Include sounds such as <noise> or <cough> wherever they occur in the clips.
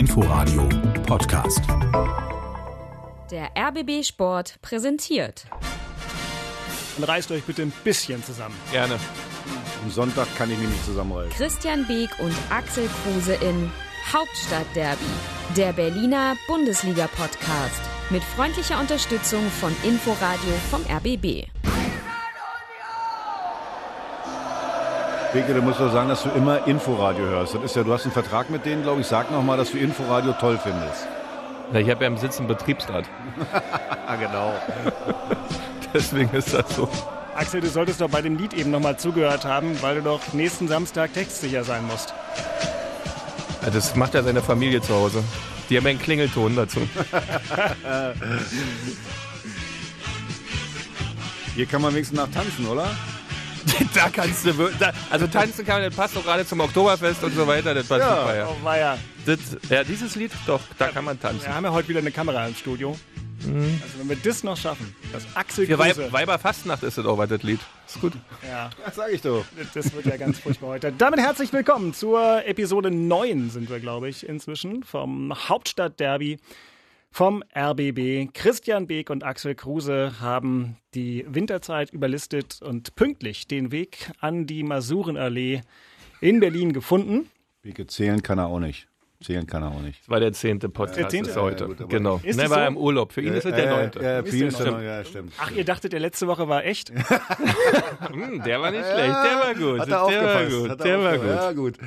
Inforadio Podcast. Der RBB Sport präsentiert. Dann reißt euch bitte ein bisschen zusammen. Gerne. Am Sonntag kann ich mich nicht zusammenreißen. Christian Beek und Axel Kruse in Hauptstadtderby, der Berliner Bundesliga-Podcast. Mit freundlicher Unterstützung von Inforadio vom RBB. Beke, du musst doch sagen, dass du immer Inforadio hörst. Das ist ja, du hast einen Vertrag mit denen, glaube ich. Sag noch mal, dass du Inforadio toll findest. Na, ich habe ja im Sitz einen Betriebsrat. Ah, <laughs> genau. <laughs> Deswegen ist das so. Axel, du solltest doch bei dem Lied eben nochmal zugehört haben, weil du doch nächsten Samstag textsicher sein musst. Ja, Das macht ja seine Familie zu Hause. Die haben ja einen Klingelton dazu. <laughs> Hier kann man wenigstens nach tanzen, oder? <laughs> da kannst du wir- da, Also tanzen kann man, das passt doch gerade zum Oktoberfest und so weiter. Das war super, ja. Oh, weia. Das, ja, dieses Lied, doch, da kann man tanzen. Wir haben ja heute wieder eine Kamera im Studio. Also wenn wir das noch schaffen, dass Axel Für. Weib, Weiberfastnacht ist das auch das Lied. Ist gut. ja, Das sag ich doch. das wird ja ganz furchtbar heute. Damit herzlich willkommen zur Episode 9 sind wir, glaube ich, inzwischen vom Hauptstadtderby vom RBB. Christian Beek und Axel Kruse haben die Winterzeit überlistet und pünktlich den Weg an die Masurenallee in Berlin gefunden. Beke, zählen kann er auch nicht. Zählen kann er auch nicht. Das war der zehnte Podcast Der zehnte? ist heute. Ja, gut, genau. Ist Ne, war so? im Urlaub. Für ihn ist es der neunte. Ja, für ihn ist der neunte. Ja, stimmt. Ach, ihr dachtet, der letzte Woche war echt? <laughs> Hm, der war nicht schlecht. Der war gut. Hat er der war gut. Hat er Der war gut. Ja, gut.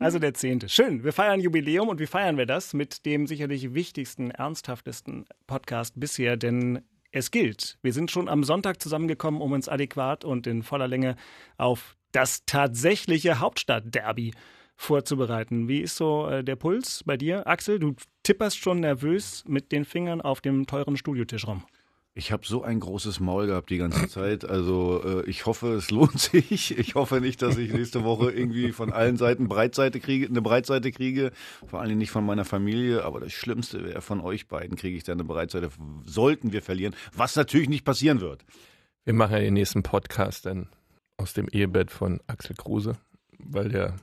Also der zehnte. Schön. Wir feiern Jubiläum und wie feiern wir das? Mit dem sicherlich wichtigsten, ernsthaftesten Podcast bisher, denn es gilt. Wir sind schon am Sonntag zusammengekommen, um uns adäquat und in voller Länge auf das tatsächliche Hauptstadtderby vorzubereiten. Wie ist so äh, der Puls bei dir, Axel? Du tipperst schon nervös mit den Fingern auf dem teuren Studiotisch rum. Ich habe so ein großes Maul gehabt die ganze Zeit. Also äh, ich hoffe, es lohnt <laughs> sich. Ich hoffe nicht, dass ich nächste Woche irgendwie von allen Seiten Breitseite kriege, eine Breitseite kriege. Vor allen Dingen nicht von meiner Familie. Aber das Schlimmste wäre, von euch beiden kriege ich da eine Breitseite. Sollten wir verlieren, was natürlich nicht passieren wird. Wir machen ja den nächsten Podcast dann aus dem Ehebett von Axel Kruse, weil der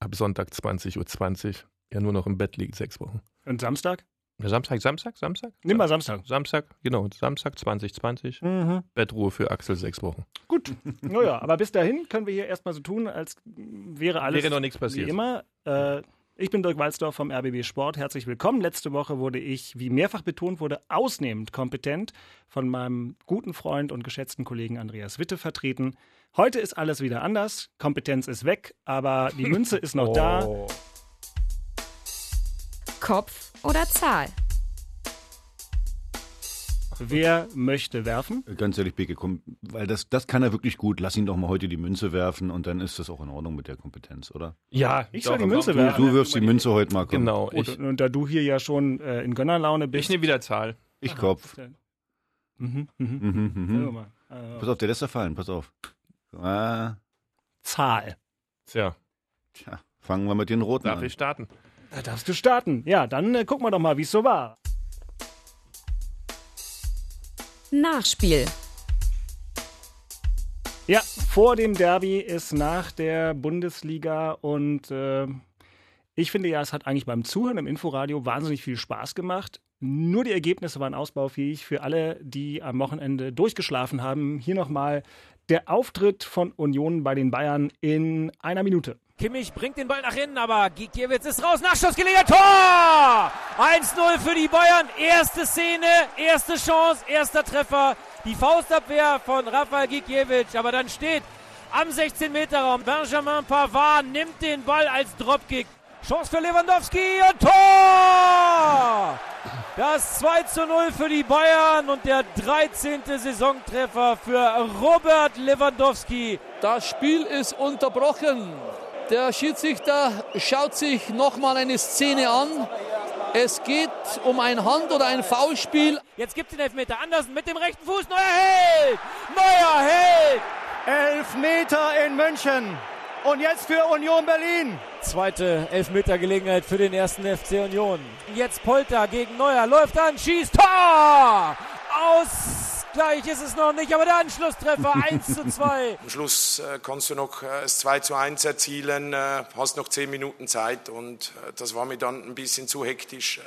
ab Sonntag 20.20 Uhr ja nur noch im Bett liegt, sechs Wochen. Und Samstag? Samstag, Samstag, Samstag? Nimm mal Samstag. Samstag, genau, Samstag 2020. Mhm. Bettruhe für Axel sechs Wochen. Gut. <laughs> Naja, aber bis dahin können wir hier erstmal so tun, als wäre alles Wäre noch nichts passiert. wie immer. Äh, ich bin Dirk Walzdorf vom RBB Sport. Herzlich willkommen. Letzte Woche wurde ich, wie mehrfach betont wurde, ausnehmend kompetent von meinem guten Freund und geschätzten Kollegen Andreas Witte vertreten. Heute ist alles wieder anders. Kompetenz ist weg, aber die Münze ist noch <laughs> da. Kopf oder Zahl? Wer möchte werfen? Ganz ehrlich, Beke, komm, weil das, das kann er wirklich gut. Lass ihn doch mal heute die Münze werfen und dann ist das auch in Ordnung mit der Kompetenz, oder? Ja, Ich soll die Münze komm, Du, werfen. du wirfst die Münze heute mal. Komm. Genau, ich, und, und da du hier ja schon äh, in Gönnerlaune ich bist. nehme wieder Zahl. Ich Kopf. <laughs> Mhm, mhm. Mhm, mhm. Hör mal. Äh, Pass auf, der lässt er fallen. Pass auf. Ah, Zahl. Tja, tja, fangen wir mit den Roten darf an. ich starten? Da darfst du starten. Ja, dann äh, gucken wir doch mal, wie es so war. Nachspiel. Ja, vor dem Derby ist nach der Bundesliga und äh, ich finde ja, es hat eigentlich beim Zuhören im Inforadio wahnsinnig viel Spaß gemacht. Nur die Ergebnisse waren ausbaufähig für alle, die am Wochenende durchgeschlafen haben. Hier nochmal der Auftritt von Union bei den Bayern in einer Minute. Kimmich bringt den Ball nach innen, aber Gikiewicz ist raus. Nachschussgelegenheit. Tor! 1-0 für die Bayern. Erste Szene, erste Chance, erster Treffer. Die Faustabwehr von Rafael Gikiewicz. Aber dann steht am 16-Meter-Raum Benjamin Pavard, nimmt den Ball als Dropkick. Chance für Lewandowski und Tor! Das 2 zu 0 für die Bayern und der 13. Saisontreffer für Robert Lewandowski. Das Spiel ist unterbrochen. Der Schiedsrichter schaut sich nochmal eine Szene an. Es geht um ein Hand- oder ein Foulspiel. Jetzt gibt es den Elfmeter. Andersen mit dem rechten Fuß. Neuer Held! Neuer Held! Elf Meter in München. Und jetzt für Union Berlin. Zweite Elfmetergelegenheit für den ersten FC Union. Jetzt Polter gegen Neuer. Läuft an, schießt. Tor! Aus Gleich ist es noch nicht, aber der Anschlusstreffer <laughs> 1 zu 2. Am Schluss äh, kannst du noch äh, das 2 zu 1 erzielen, äh, hast noch 10 Minuten Zeit und äh, das war mir dann ein bisschen zu hektisch. Äh,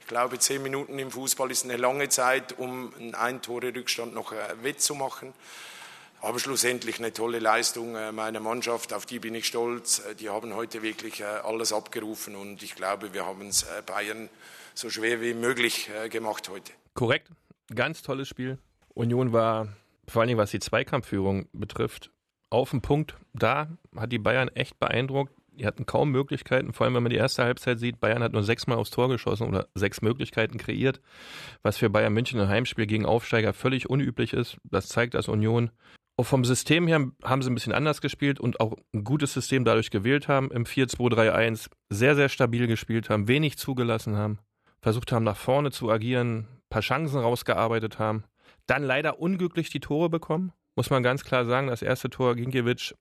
ich glaube, 10 Minuten im Fußball ist eine lange Zeit, um einen Ein-Tore-Rückstand noch äh, wettzumachen. Aber schlussendlich eine tolle Leistung meiner Mannschaft, auf die bin ich stolz. Die haben heute wirklich alles abgerufen und ich glaube, wir haben es Bayern so schwer wie möglich gemacht heute. Korrekt. Ganz tolles Spiel. Union war, vor allen Dingen was die Zweikampfführung betrifft, auf den Punkt da, hat die Bayern echt beeindruckt. Die hatten kaum Möglichkeiten, vor allem wenn man die erste Halbzeit sieht. Bayern hat nur sechsmal aufs Tor geschossen oder sechs Möglichkeiten kreiert, was für Bayern München ein Heimspiel gegen Aufsteiger völlig unüblich ist. Das zeigt, dass Union auch vom System her haben sie ein bisschen anders gespielt und auch ein gutes System dadurch gewählt haben. Im 4-2-3-1 sehr, sehr stabil gespielt haben, wenig zugelassen haben, versucht haben, nach vorne zu agieren, ein paar Chancen rausgearbeitet haben. Dann leider unglücklich die Tore bekommen, muss man ganz klar sagen. Das erste Tor Ginkiewicz,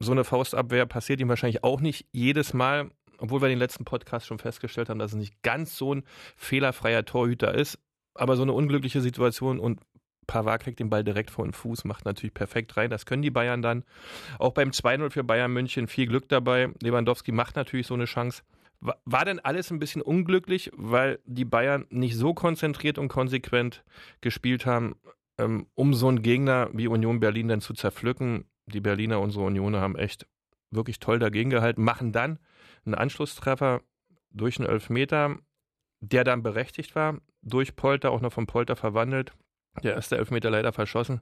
so eine Faustabwehr passiert ihm wahrscheinlich auch nicht jedes Mal, obwohl wir den letzten Podcast schon festgestellt haben, dass es nicht ganz so ein fehlerfreier Torhüter ist. Aber so eine unglückliche Situation und Pavard kriegt den Ball direkt vor den Fuß, macht natürlich perfekt rein. Das können die Bayern dann. Auch beim 2-0 für Bayern München viel Glück dabei. Lewandowski macht natürlich so eine Chance. War, denn alles ein bisschen unglücklich, weil die Bayern nicht so konzentriert und konsequent gespielt haben, ähm, um so einen Gegner wie Union Berlin dann zu zerpflücken? Die Berliner, unsere Unioner, haben echt wirklich toll dagegen gehalten, machen dann einen Anschlusstreffer durch einen Elfmeter, der dann berechtigt war, durch Polter, auch noch vom Polter verwandelt. Der erste Elfmeter leider verschossen.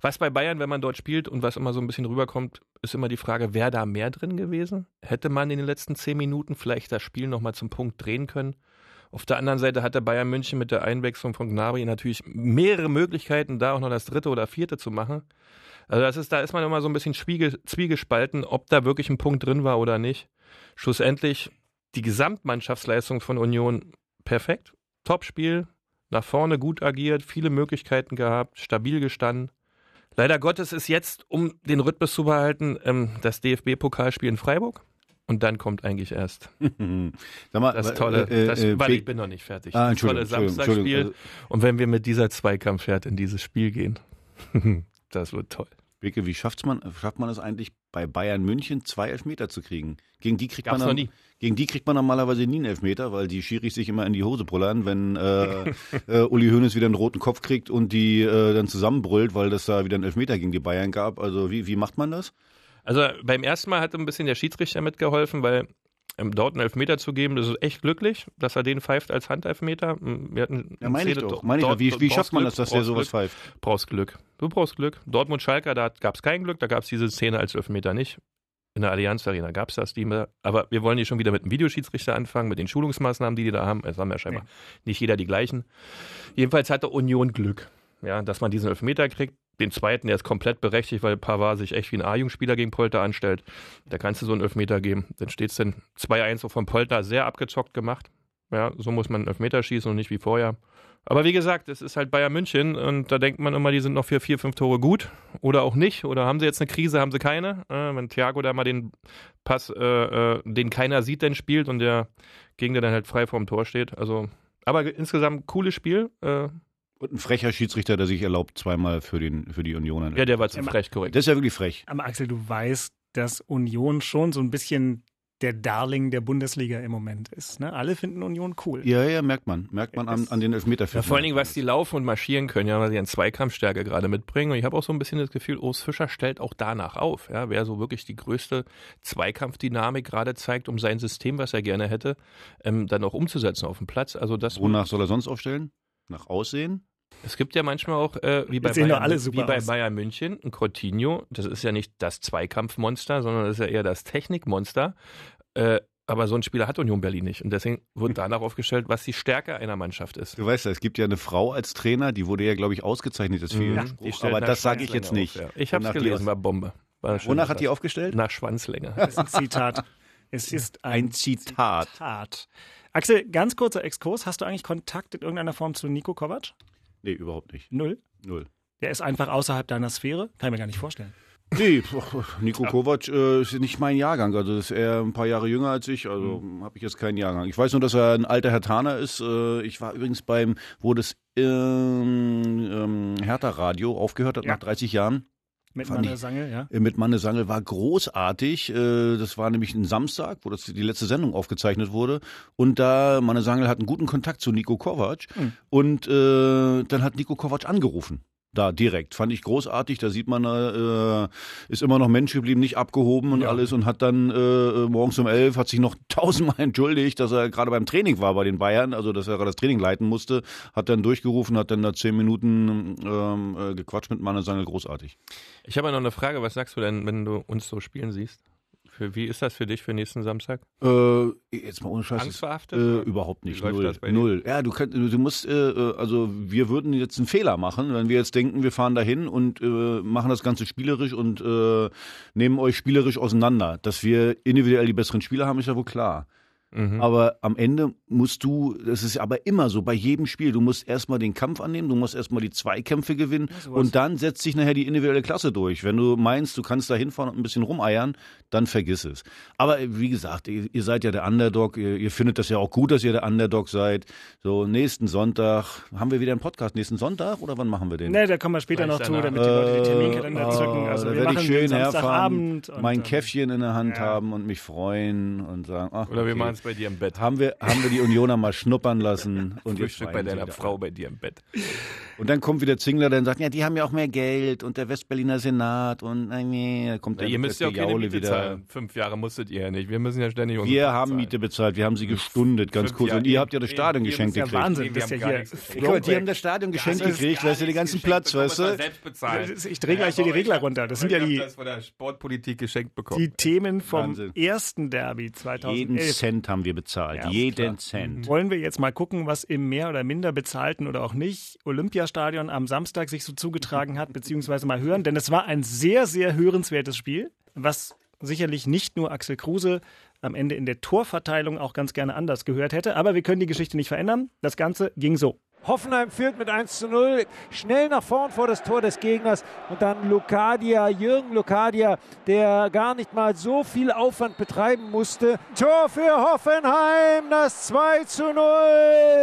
Was bei Bayern, wenn man dort spielt und was immer so ein bisschen rüberkommt, ist immer die Frage, wäre da mehr drin gewesen? Hätte man in den letzten zehn Minuten vielleicht das Spiel nochmal zum Punkt drehen können? Auf der anderen Seite hatte Bayern München mit der Einwechslung von Gnabry natürlich mehrere Möglichkeiten, da auch noch das dritte oder vierte zu machen. Also das ist, da ist man immer so ein bisschen zwiege, zwiegespalten, ob da wirklich ein Punkt drin war oder nicht. Schlussendlich die Gesamtmannschaftsleistung von Union perfekt. Topspiel, nach vorne gut agiert, viele Möglichkeiten gehabt, stabil gestanden. Leider Gottes ist jetzt, um den Rhythmus zu behalten, ähm, das DFB-Pokalspiel in Freiburg. Und dann kommt eigentlich erst <laughs> Sag mal, das tolle, äh, das, äh, warte, Be- ich bin noch nicht fertig. Ah, das tolle Samstagsspiel. Entschuldigung, Und wenn wir mit dieser Zweikampfwert in dieses Spiel gehen, <laughs> das wird toll. Beke, wie schafft man, schafft man es eigentlich bei Bayern München zwei Elfmeter zu kriegen? Gegen die kriegt Gab's man dann-. Gegen die kriegt man normalerweise nie einen Elfmeter, weil die Schiris sich immer in die Hose pullern, wenn äh, <laughs> äh, Uli Hoeneß wieder einen roten Kopf kriegt und die äh, dann zusammenbrüllt, weil das da wieder einen Elfmeter gegen die Bayern gab. Also wie, wie macht man das? Also beim ersten Mal hat ein bisschen der Schiedsrichter mitgeholfen, weil dort einen Elfmeter zu geben, das ist echt glücklich, dass er den pfeift als Handelfmeter. Wir hatten Ja, meine ich doch. Meine ich doch. Wie, wie schafft man Glück, das, dass der sowas Glück, pfeift? brauchst Glück. Du brauchst Glück. Dortmund Schalker, da gab es kein Glück, da gab es diese Szene als Elfmeter nicht. In der Allianz Arena gab es das, die, aber wir wollen hier schon wieder mit dem Videoschiedsrichter anfangen, mit den Schulungsmaßnahmen, die die da haben. Es haben ja scheinbar nicht jeder die gleichen. Jedenfalls hatte Union Glück, ja, dass man diesen Elfmeter kriegt. Den zweiten, der ist komplett berechtigt, weil Pavard sich echt wie ein A-Jugendspieler gegen Polter anstellt. Da kannst du so einen Elfmeter geben. Dann steht es dann 2-1 so von Polter, sehr abgezockt gemacht. Ja, so muss man einen Elfmeter schießen und nicht wie vorher. Aber wie gesagt, es ist halt Bayern München und da denkt man immer, die sind noch für vier, fünf Tore gut oder auch nicht. Oder haben sie jetzt eine Krise, haben sie keine. Äh, wenn Thiago da mal den Pass, äh, äh, den keiner sieht, dann spielt und der Gegner dann halt frei vorm Tor steht. Also, aber insgesamt cooles Spiel. Und ein frecher Schiedsrichter, der sich erlaubt, zweimal für, den, für die Unioner. ja, der war zu frech, korrekt. Das ist ja wirklich frech. Aber Axel, du weißt, dass Union schon so ein bisschen der Darling der Bundesliga im Moment ist. Ne? Alle finden Union cool. Ja, ja, merkt man. Merkt man an, an den Elfmeter. Ja, vor allen Dingen, was die laufen und marschieren können, ja, weil sie an Zweikampfstärke gerade mitbringen. Und ich habe auch so ein bisschen das Gefühl, Urs Fischer stellt auch danach auf. Ja, wer so wirklich die größte Zweikampfdynamik gerade zeigt, um sein System, was er gerne hätte, ähm, dann auch umzusetzen auf dem Platz. Also das Wonach soll er sonst aufstellen? Nach Aussehen? Es gibt ja manchmal auch, äh, wie, bei Bayern, wie bei aus. Bayern München, ein Coutinho, das ist ja nicht das Zweikampfmonster, sondern das ist ja eher das Technikmonster. Äh, aber so ein Spieler hat Union Berlin nicht. Und deswegen wurde danach aufgestellt, was die Stärke einer Mannschaft ist. Du weißt ja, es gibt ja eine Frau als Trainer, die wurde ja, glaube ich, ausgezeichnet, das Mhm. Aber das sage ich jetzt nicht. Auf, ja. Ich habe es gelesen, war Bombe. War Wonach hat die aufgestellt? Nach Schwanzlänge. Das ist ein Zitat. Es ist ein, Ein Zitat. Zitat. Axel, ganz kurzer Exkurs. Hast du eigentlich Kontakt in irgendeiner Form zu Nico Kovac? Nee, überhaupt nicht. Null. Null. Der ist einfach außerhalb deiner Sphäre? Kann ich mir gar nicht vorstellen. Nee, Nico Kovac äh, ist nicht mein Jahrgang. Also ist er ein paar Jahre jünger als ich. Also mhm. habe ich jetzt keinen Jahrgang. Ich weiß nur, dass er ein alter Herr Taner ist. Äh, ich war übrigens beim, wo das ähm, ähm, Hertha Radio aufgehört hat ja. nach 30 Jahren. Mit Manne Sangel, ja. Äh, mit Manne Sangel war großartig. Äh, das war nämlich ein Samstag, wo das die letzte Sendung aufgezeichnet wurde. Und da Manne Sangel hat einen guten Kontakt zu Nico Kovac. Mhm. Und äh, dann hat Nico Kovac angerufen da direkt. Fand ich großartig. Da sieht man, äh, ist immer noch Mensch geblieben, nicht abgehoben und ja. alles und hat dann äh, morgens um elf, hat sich noch <laughs> tausendmal entschuldigt, dass er gerade beim Training war bei den Bayern, also dass er gerade das Training leiten musste, hat dann durchgerufen, hat dann da zehn Minuten ähm, äh, gequatscht mit Manne Sangel, großartig. Ich habe noch eine Frage, was sagst du denn, wenn du uns so spielen siehst? Für, wie ist das für dich für nächsten Samstag? Äh, jetzt mal ohne Scheiß. Angstverhaftet? Äh, überhaupt nicht. Null. Null. Ja, du kannst, du musst, äh, äh, also wir würden jetzt einen Fehler machen, wenn wir jetzt denken, wir fahren dahin und äh, machen das Ganze spielerisch und äh, nehmen euch spielerisch auseinander. Dass wir individuell die besseren Spieler haben, ist ja wohl klar. Mhm. Aber am Ende musst du, das ist aber immer so, bei jedem Spiel, du musst erstmal den Kampf annehmen, du musst erstmal die Zweikämpfe gewinnen ja, und dann setzt sich nachher die individuelle Klasse durch. Wenn du meinst, du kannst da hinfahren und ein bisschen rumeiern, dann vergiss es. Aber wie gesagt, ihr, ihr seid ja der Underdog, ihr, ihr, findet das ja auch gut, dass ihr der Underdog seid. So, nächsten Sonntag, haben wir wieder einen Podcast nächsten Sonntag oder wann machen wir den? Nee, da kommen wir später noch zu, damit die Leute die Terminkalender äh, zücken. Also da werde ich schön herfahren, mein Käffchen in der Hand ja. haben und mich freuen und sagen, ach, Oder wir machen es bei dir im Bett. Haben wir, haben wir die Unioner mal schnuppern lassen. und Frühstück bei deiner Frau bei dir im Bett. Und dann kommt wieder Zingler, der sagt, ja, die haben ja auch mehr Geld und der Westberliner Senat und nee, da kommt ja, ihr müsst ja auch keine Miete wieder. Zahlen. Fünf Jahre musstet ihr ja nicht. Wir müssen ja ständig Wir haben zahlen. Miete bezahlt, wir haben sie gestundet, ganz kurz. Und ihr habt ja das Stadion geschenkt gekriegt. Ja Wahnsinn, das ist ja hier. Guck die haben das Stadion geschenkt gekriegt, weißt du, den ganzen Platz, weißt du? Ich drehe gleich hier die Regler runter. Das sind ja die. Das von der Sportpolitik geschenkt bekommen. Die Themen vom ersten Derby 2011. Jeden Cent haben wir bezahlt. Jeden Cent. Wollen wir jetzt mal gucken, was im mehr oder minder bezahlten oder auch nicht Olympiastadion am Samstag sich so zugetragen hat, beziehungsweise mal hören, denn es war ein sehr, sehr hörenswertes Spiel, was sicherlich nicht nur Axel Kruse am Ende in der Torverteilung auch ganz gerne anders gehört hätte. Aber wir können die Geschichte nicht verändern. Das Ganze ging so. Hoffenheim führt mit 1 zu 0, schnell nach vorn vor das Tor des Gegners und dann Lucadia, Jürgen Lucadia, der gar nicht mal so viel Aufwand betreiben musste. Tor für Hoffenheim, das 2 zu 0.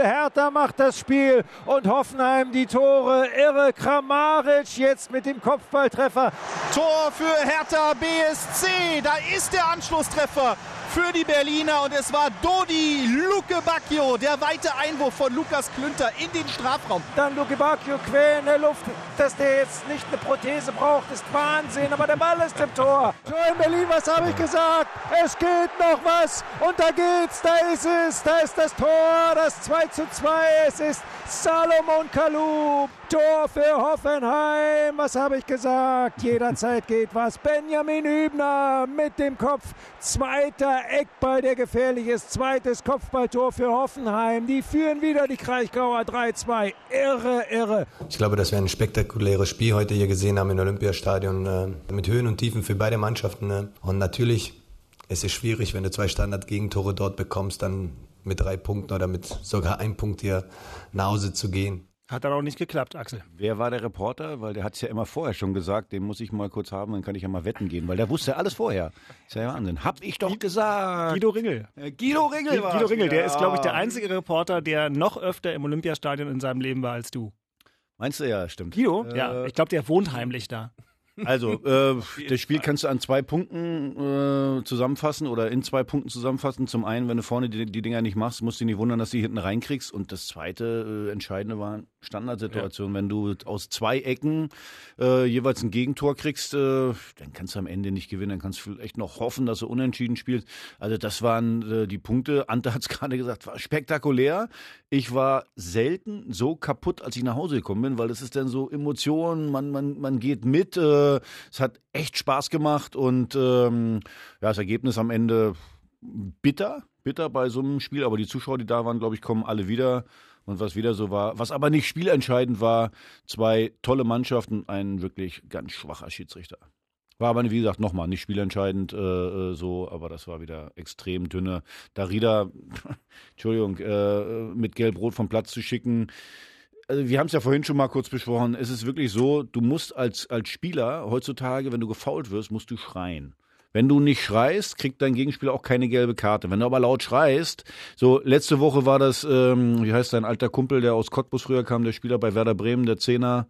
Hertha macht das Spiel und Hoffenheim die Tore. Irre Kramaric jetzt mit dem Kopfballtreffer. Tor für Hertha BSC, da ist der Anschlusstreffer für die Berliner und es war Dodi Luke Bacchio, der weite Einwurf von Lukas Klünter in den Strafraum. Dann Luke Bacchio quer in der Luft, dass der jetzt nicht eine Prothese braucht, ist Wahnsinn, aber der Ball ist im Tor. Tor in Berlin, was habe ich gesagt? Es geht noch was und da geht's, da ist es, da ist das Tor, das 2 zu 2, es ist Salomon Kalou. Tor für Hoffenheim. Was habe ich gesagt? Jederzeit geht was. Benjamin Hübner mit dem Kopf. Zweiter Eckball, der gefährlich ist. Zweites Kopfballtor für Hoffenheim. Die führen wieder die Kraichgauer 3-2. Irre, irre. Ich glaube, dass wir ein spektakuläres Spiel heute hier gesehen haben im Olympiastadion. Äh, mit Höhen und Tiefen für beide Mannschaften. Äh. Und natürlich es ist schwierig, wenn du zwei Standard-Gegentore dort bekommst, dann mit drei Punkten oder mit sogar einem Punkt hier nach Hause zu gehen. Hat dann auch nicht geklappt, Axel. Wer war der Reporter? Weil der hat es ja immer vorher schon gesagt, den muss ich mal kurz haben, dann kann ich ja mal wetten gehen, weil der wusste alles vorher. Ist ja Wahnsinn. Hab ich doch gesagt. Guido Ringel. Ja, Guido Ringel war Guido Ringel, der ja. ist, glaube ich, der einzige Reporter, der noch öfter im Olympiastadion in seinem Leben war als du. Meinst du ja, stimmt. Guido? Äh, ja, ich glaube, der wohnt heimlich da. Also, <laughs> äh, das Spiel kannst du an zwei Punkten äh, zusammenfassen oder in zwei Punkten zusammenfassen. Zum einen, wenn du vorne die, die Dinger nicht machst, musst du dich nicht wundern, dass du hinten reinkriegst. Und das zweite äh, Entscheidende war Standardsituation. Ja. Wenn du aus zwei Ecken äh, jeweils ein Gegentor kriegst, äh, dann kannst du am Ende nicht gewinnen. Dann kannst du echt noch hoffen, dass du unentschieden spielst. Also das waren äh, die Punkte. Ante hat es <laughs> gerade gesagt, war spektakulär. Ich war selten so kaputt, als ich nach Hause gekommen bin, weil das ist dann so Emotionen, man, man, man geht mit. Äh, es hat echt Spaß gemacht und ähm, ja, das Ergebnis am Ende bitter, bitter bei so einem Spiel, aber die Zuschauer, die da waren, glaube ich, kommen alle wieder. Und was wieder so war, was aber nicht spielentscheidend war, zwei tolle Mannschaften, ein wirklich ganz schwacher Schiedsrichter. War aber, wie gesagt, nochmal nicht spielentscheidend äh, äh so, aber das war wieder extrem dünne. Darida, <laughs> Entschuldigung, äh, mit Gelb-Rot vom Platz zu schicken, also wir haben es ja vorhin schon mal kurz besprochen. Es ist wirklich so, du musst als, als Spieler heutzutage, wenn du gefault wirst, musst du schreien. Wenn du nicht schreist, kriegt dein Gegenspieler auch keine gelbe Karte. Wenn du aber laut schreist, so letzte Woche war das, ähm, wie heißt dein alter Kumpel, der aus Cottbus früher kam, der Spieler bei Werder Bremen, der Zehner.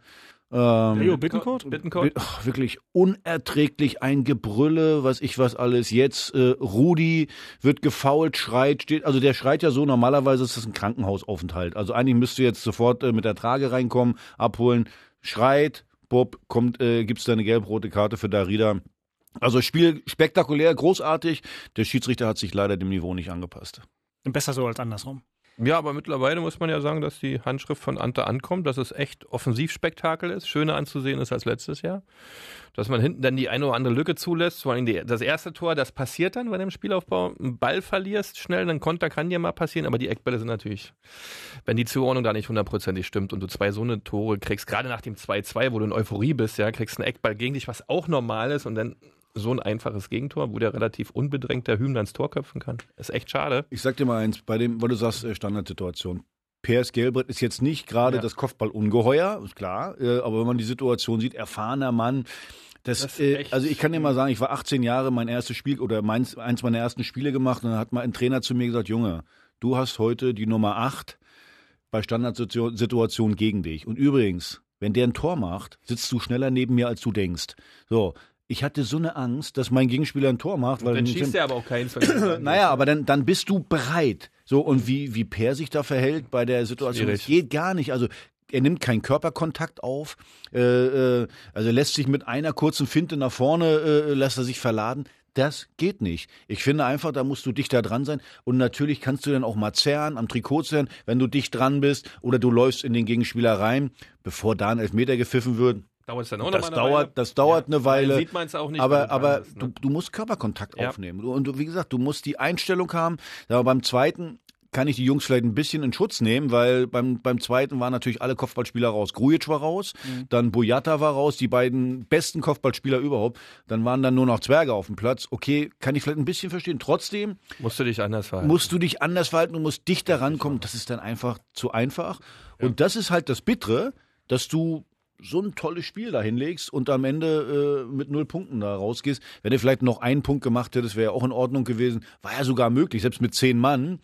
Ähm, Jo, Bittencourt? Bittencourt? Ach, wirklich unerträglich ein Gebrülle, was ich was alles. Jetzt äh, Rudi wird gefault, schreit, steht, also der schreit ja so, normalerweise ist das ein Krankenhausaufenthalt. Also eigentlich müsste jetzt sofort äh, mit der Trage reinkommen, abholen, schreit, Bob, kommt, äh, gibt's da eine gelb-rote Karte für Darida. Also Spiel spektakulär, großartig. Der Schiedsrichter hat sich leider dem Niveau nicht angepasst. Besser so als andersrum. Ja, aber mittlerweile muss man ja sagen, dass die Handschrift von Ante ankommt, dass es echt Offensivspektakel ist, schöner anzusehen ist als letztes Jahr. Dass man hinten dann die eine oder andere Lücke zulässt, vor allem die, das erste Tor, das passiert dann bei dem Spielaufbau. Einen Ball verlierst schnell, ein Konter kann dir mal passieren, aber die Eckbälle sind natürlich, wenn die Zuordnung da nicht hundertprozentig stimmt und du zwei so eine Tore kriegst, gerade nach dem 2-2, wo du in Euphorie bist, ja, kriegst einen Eckball gegen dich, was auch normal ist und dann so ein einfaches Gegentor, wo der relativ unbedrängt der Hühner ins Tor köpfen kann. Ist echt schade. Ich sag dir mal eins, bei dem, weil du sagst, äh, Standardsituation. PS Gelbrett ist jetzt nicht gerade Ja. das Kopfballungeheuer, ist klar, äh, aber wenn man die Situation sieht, erfahrener Mann, das, Das äh, also ich kann dir mal sagen, ich war 18 Jahre mein erstes Spiel oder meins, eins meiner ersten Spiele gemacht und dann hat mal ein Trainer zu mir gesagt, Junge, du hast heute die Nummer 8 bei Standardsituationen gegen dich. Und übrigens, wenn der ein Tor macht, sitzt du schneller neben mir, als du denkst. So, ich hatte so eine Angst, dass mein Gegenspieler ein Tor macht, weil Dann schießt er aber auch keins. <clears throat> naja, aber dann, dann bist du bereit. So, und wie, wie Per sich da verhält bei der Situation, Schwierig. das geht gar nicht. Also, er nimmt keinen Körperkontakt auf, äh, äh, also lässt sich mit einer kurzen Finte nach vorne, äh, lässt er sich verladen. Das geht nicht. Ich finde einfach, da musst du dichter dran sein. Und natürlich kannst du dann auch mal zerren, am Trikot zerren, wenn du dicht dran bist oder du läufst in den Gegenspieler rein, bevor da ein Elfmeter gepfiffen wird. Dauert es dann auch Das noch mal eine dauert, Weile? das dauert Ja, eine Weile. dann sieht man es auch nicht. Aber, du aber bist, ne? du, du musst Körperkontakt Ja. aufnehmen. Und du, wie gesagt, du musst die Einstellung haben. Aber beim zweiten kann ich die Jungs vielleicht ein bisschen in Schutz nehmen, weil beim, beim zweiten waren natürlich alle Kopfballspieler raus. Grujic war raus, Mhm. dann Boyata war raus, die beiden besten Kopfballspieler überhaupt. Dann waren dann nur noch Zwerge auf dem Platz. Okay, kann ich vielleicht ein bisschen verstehen. Trotzdem Musst du dich anders verhalten. musst du dich anders verhalten und musst dichter rankommen. Das ist dann einfach zu einfach. Und das ist halt das Bittere, dass du so ein tolles Spiel da hinlegst und am Ende äh, mit null Punkten da rausgehst. Wenn du vielleicht noch einen Punkt gemacht hättest, wäre ja auch in Ordnung gewesen. War ja sogar möglich. Selbst mit zehn Mann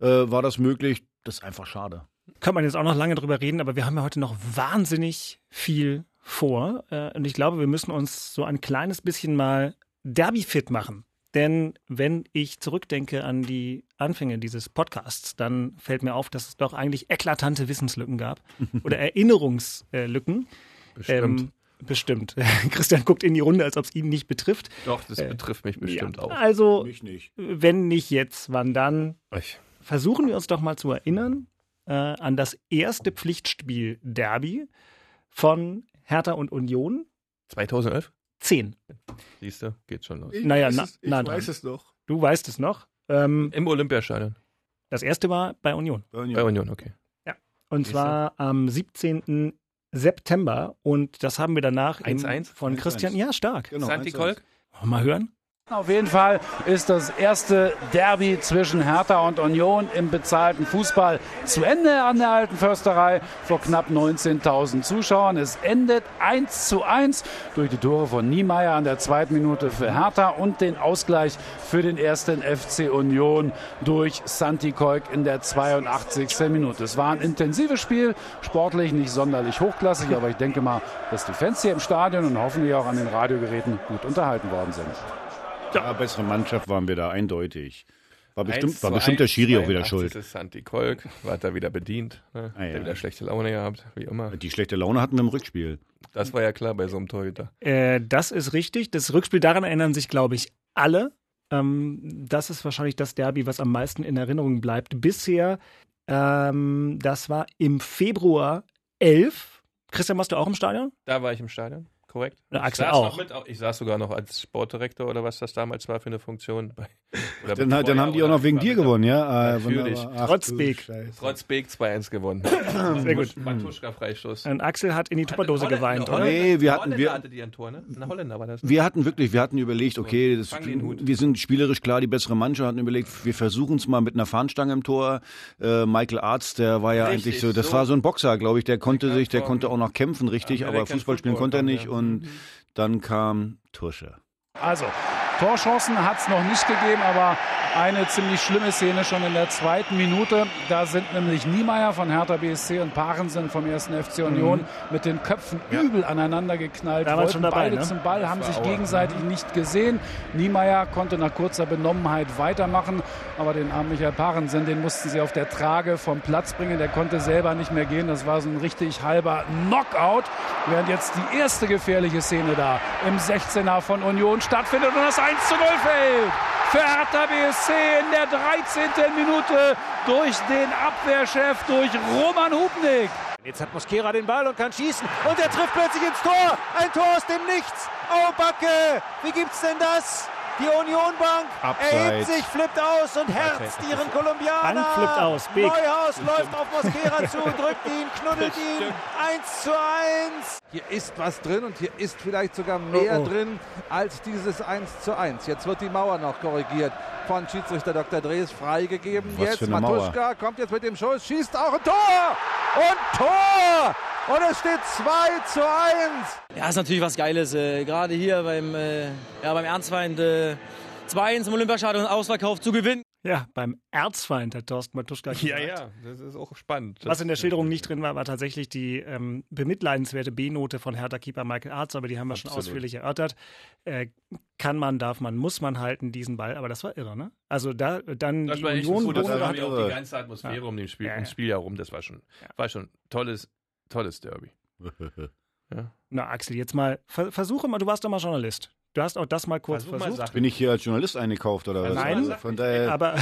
äh, war das möglich. Das ist einfach schade. Kann man jetzt auch noch lange drüber reden, aber wir haben ja heute noch wahnsinnig viel vor. Äh, Und ich glaube, wir müssen uns so ein kleines bisschen mal Derby-fit machen. Denn wenn ich zurückdenke an die Anfänge dieses Podcasts, dann fällt mir auf, dass es doch eigentlich eklatante Wissenslücken gab <laughs> oder Erinnerungslücken. Bestimmt. Ähm, bestimmt. <laughs> Christian guckt in die Runde, als ob es ihn nicht betrifft. Doch, das Äh, betrifft mich bestimmt ja. auch. Also, Mich nicht. wenn nicht jetzt, wann dann? Ich. Versuchen wir uns doch mal zu erinnern äh, an das erste Pflichtspiel Derby von Hertha und Union. 2011? 10. Siehst du, geht schon los. Naja, weiß na- es, ich dran. weiß es noch. Du weißt es noch. Ähm, Im Olympiastadion. das erste war bei Union. Bei Union, okay. Und Siehste? zwar am 17. September. Und das haben wir danach im- 1-1? von 1-1. Christian. Ja, stark. Genau, Santi 1-1. Kolk? Mal hören. Auf jeden Fall ist das erste Derby zwischen Hertha und Union im bezahlten Fußball zu Ende an der alten Försterei vor knapp 19.000 Zuschauern. Es endet 1 zu 1 durch die Tore von Niemeyer an der zweiten Minute für Hertha und den Ausgleich für den ersten FC Union durch Santi Koik in der 82. Minute. Es war ein intensives Spiel, sportlich nicht sonderlich hochklassig, aber ich denke mal, dass die Fans hier im Stadion und hoffentlich auch an den Radiogeräten gut unterhalten worden sind. Ja, bessere Mannschaft waren wir da eindeutig. War bestimmt, 1 war bestimmt der 1, Schiri auch wieder 82. schuld. ist Santi Kolk, war da wieder bedient. Ne? Ah, ja. Der wieder schlechte Laune gehabt, wie immer. Die schlechte Laune hatten wir im Rückspiel. Das war ja klar bei so einem Torhüter. Äh, das ist richtig. Das Rückspiel, daran erinnern sich, glaube ich, alle. Ähm, das ist wahrscheinlich das Derby, was am meisten in Erinnerung bleibt. Bisher, ähm, das war im Februar 11. Christian, warst du auch im Stadion? Da war ich im Stadion. Korrekt? Na, Ich Axel saß auch. Noch mit, ich saß sogar noch als Sportdirektor oder was das damals war für eine Funktion. Bei, <laughs> Dann, dann haben die auch noch wegen dir gewonnen, ja? Äh, Natürlich. Ach, Trotz du Beek. Scheiße. Trotz Beek 2-1 gewonnen. Sehr gut. Matuschka Freistoß. Und Axel hat in die Tupperdose geweint, oder? Nee, wir hatten- wir- hatte die ein Tor, ne? Ein Holländer war das. Wir hatten wirklich, wir hatten überlegt, okay, das, wir sind spielerisch klar die bessere Mannschaft, hatten überlegt, wir versuchen es mal mit einer Fahnenstange im Tor. Äh, Michael Arzt, der war ja Richtig, eigentlich so, das so. war so ein Boxer, glaube ich, der konnte sich, der konnte auch noch kämpfen, richtig, aber Fußball spielen Football konnte er nicht ja. Und dann kam Tursche. Also, Torchancen hat es noch nicht gegeben, aber eine ziemlich schlimme Szene schon in der zweiten Minute. Da sind nämlich Niemeyer von Hertha BSC und Parensen vom 1. FC Union mit den Köpfen übel aneinander geknallt. Da waren wollten dabei, beide ne? zum Ball, haben sich gegenseitig nicht gesehen. Niemeyer konnte nach kurzer Benommenheit weitermachen, aber den armen Michael Parensen, den mussten sie auf der Trage vom Platz bringen. Der konnte selber nicht mehr gehen. Das war so ein richtig halber Knockout. Während jetzt die erste gefährliche Szene da im 16er von Union stattfindet und das 1 zu 0 fällt. Für Hertha BSC in der 13. Minute durch den Abwehrchef, durch Roman Hubnik. Jetzt hat Mosquera den Ball und kann schießen. Und er trifft plötzlich ins Tor. Ein Tor aus dem Nichts. Oh, Backe. Wie gibt's denn das? Die Unionbank Abseits. erhebt sich, flippt aus und herzt ihren Kolumbianer. Bank flippt aus, Beek. Neuhaus läuft auf Mosquera <laughs> zu, drückt ihn, knuddelt ihn. 1 zu 1. Hier ist was drin und hier ist vielleicht sogar mehr Oh, oh. drin als dieses 1 zu 1. Jetzt wird die Mauer noch korrigiert von Schiedsrichter Dr. Drees freigegeben. Was jetzt Matuschka kommt jetzt mit dem Schuss, schießt auch ein Tor und Tor und es steht 2 zu 1. Ja, ist natürlich was Geiles. Äh, Gerade hier beim, äh, ja, beim Ernstfeind äh, 2-1 im Olympiastadion ausverkauft zu gewinnen. Ja, beim Erzfeind hat Thorsten Matuschka gesagt. Ja, ja, das ist auch spannend. Was in der Schilderung nicht drin war, war tatsächlich die ähm, bemitleidenswerte B-Note von Hertha-Keeper Michael Arzt, aber die haben wir schon Absolut. ausführlich erörtert. Äh, kann man, darf man, muss man halten, diesen Ball, aber das war irre, ne? Also da dann Das die war echt Union gut, das war die ganze Atmosphäre Ja. um den Spiel, Ja, ja. ums Spiel herum, das war schon, war schon tolles, tolles Derby. <laughs> Ja. Na, Axel, jetzt mal, ver versuche mal, du warst doch mal Journalist. Du hast auch das mal kurz Versuch mal versucht. Sachen. Bin ich hier als Journalist eingekauft oder was? Nein. Also von daher, aber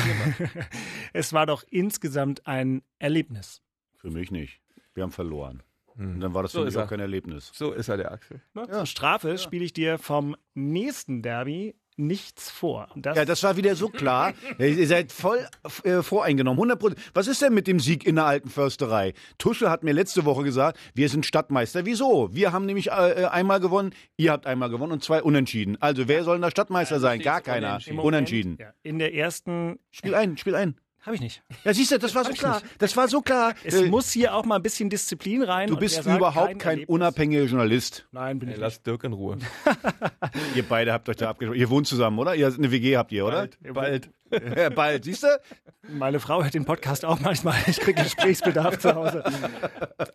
<laughs> es war doch insgesamt ein Erlebnis. für mich nicht. Wir haben verloren. Und Hm. dann war das So für mich er. auch kein Erlebnis. So ist er, der Axel. Zur Strafe spiele ich dir vom nächsten Derby nichts vor. Das, Ja, das war wieder so klar. <laughs> Ihr seid voll äh, voreingenommen. 100 Prozent. Was ist denn mit dem Sieg in der alten Försterei? Tusche hat mir letzte Woche gesagt, wir sind Stadtmeister. Wieso? Wir haben nämlich äh, einmal gewonnen, ihr habt einmal gewonnen und zwei unentschieden. Also wer soll denn da Stadtmeister sein? Gar keiner. unentschieden. Unentschieden. Ja, in der ersten Spiel ein, spiel ein. Habe ich nicht. Ja, siehst du, das war so klar. Das war so klar. Es Äh, muss hier auch mal ein bisschen Disziplin rein. du bist überhaupt kein Erlebnis- unabhängiger Journalist. Nein, bin Ey, ich lass Dirk in Ruhe. <laughs> Ihr beide habt euch da abgesprochen. Ihr wohnt zusammen, oder? Ihr eine WG habt ihr, oder? Bald. <laughs> Ja, bald. Siehst du? Meine Frau hört den Podcast auch manchmal. Ich kriege Gesprächsbedarf zu Hause.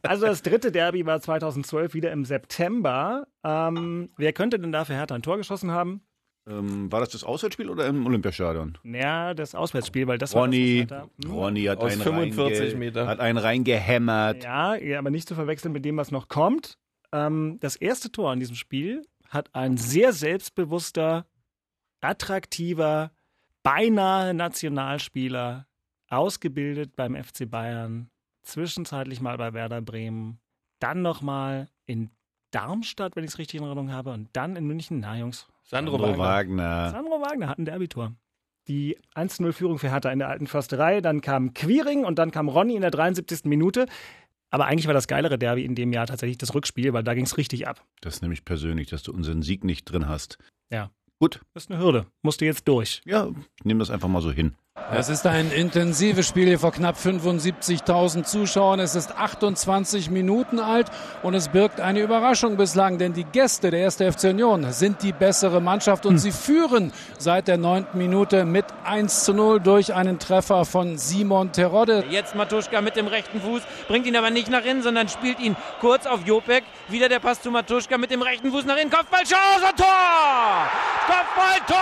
Also das dritte Derby war 2012 wieder im September. Ähm, wer könnte denn da für Hertha ein Tor geschossen haben? Ähm, war das das Auswärtsspiel oder im Olympiastadion? Naja, das Auswärtsspiel, weil das war Ronny, das, was Hertha- Hm. Ronny hat Aus einen 45 reinge- Meter. Hat einen reingehämmert. Ja, ja, aber nicht zu verwechseln mit dem, was noch kommt. Ähm, das erste Tor in diesem Spiel hat ein sehr selbstbewusster, attraktiver, beinahe Nationalspieler, ausgebildet beim FC Bayern, zwischenzeitlich mal bei Werder Bremen, dann nochmal in Darmstadt, wenn ich es richtig in Erinnerung habe, und dann in München. Na, Jungs. Sandro, Sandro Wagner. Wagner. Sandro Wagner hat ein Derbytor. Die 1-0-Führung für Hertha in der alten Försterei, dann kam Quiring und dann kam Ronny in der 73. Minute. Aber eigentlich war das geilere Derby in dem Jahr tatsächlich das Rückspiel, weil da ging es richtig ab. Das ist nämlich persönlich, dass du unseren Sieg nicht drin hast. Ja. Gut. Das ist eine Hürde. Musst du jetzt durch. Ja, ich nehme das einfach mal so hin. Es ist ein intensives Spiel hier vor knapp 75.000 Zuschauern. Es ist 28 Minuten alt und es birgt eine Überraschung bislang, denn die Gäste der 1. FC Union sind die bessere Mannschaft und sie führen seit der neunten Minute mit 1 zu 0 durch einen Treffer von Simon Terodde. Jetzt Matuschka mit dem rechten Fuß, bringt ihn aber nicht nach innen, sondern spielt ihn kurz auf Jopek. Wieder der Pass zu Matuschka mit dem rechten Fuß nach innen. Kopfballchance und Tor! Kopfballtor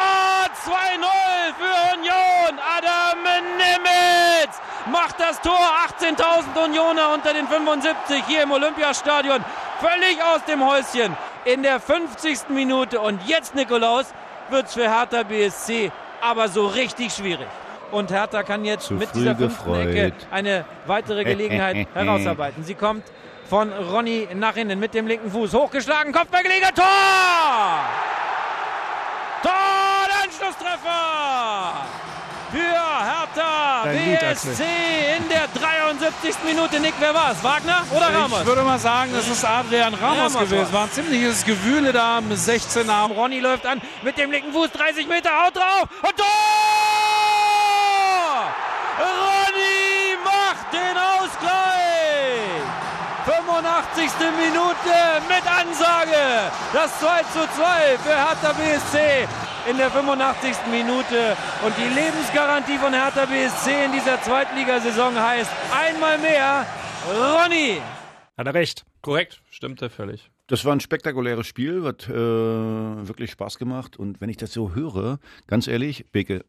2-0 für Union. Adam Nimitz macht das Tor. 18.000 Unioner unter den 75 hier im Olympiastadion. Völlig aus dem Häuschen in der 50. Minute. Und jetzt, Nikolaus, wird's für Hertha BSC aber so richtig schwierig. Und Hertha kann jetzt Zu mit dieser fünften gefreut. Ecke eine weitere Gelegenheit <laughs> herausarbeiten. Sie kommt von Ronny nach innen mit dem linken Fuß. Hochgeschlagen, Kopfballgelegenheit, Tor! Tor, Anschlusstreffer! Für Hertha. BSC in der 73. Minute. Nick, wer war's? Wagner oder Ramos? Ich würde mal sagen, das ist Adrian Ramos, Ramos gewesen. War ein ziemliches Gewühle da am 16er. Ronny läuft an mit dem linken Fuß, 30 Meter, haut drauf und Tor! Ronny macht den Ausgleich! 85. Minute mit Ansage. Das 2 zu 2 für Hertha BSC in der 85. Minute. Und die Lebensgarantie von Hertha BSC in dieser Zweitligasaison heißt einmal mehr Ronny. Hat er recht. Korrekt, stimmt er völlig. Das war ein spektakuläres Spiel, hat äh, wirklich Spaß gemacht. Und wenn ich das so höre, ganz ehrlich, Beke,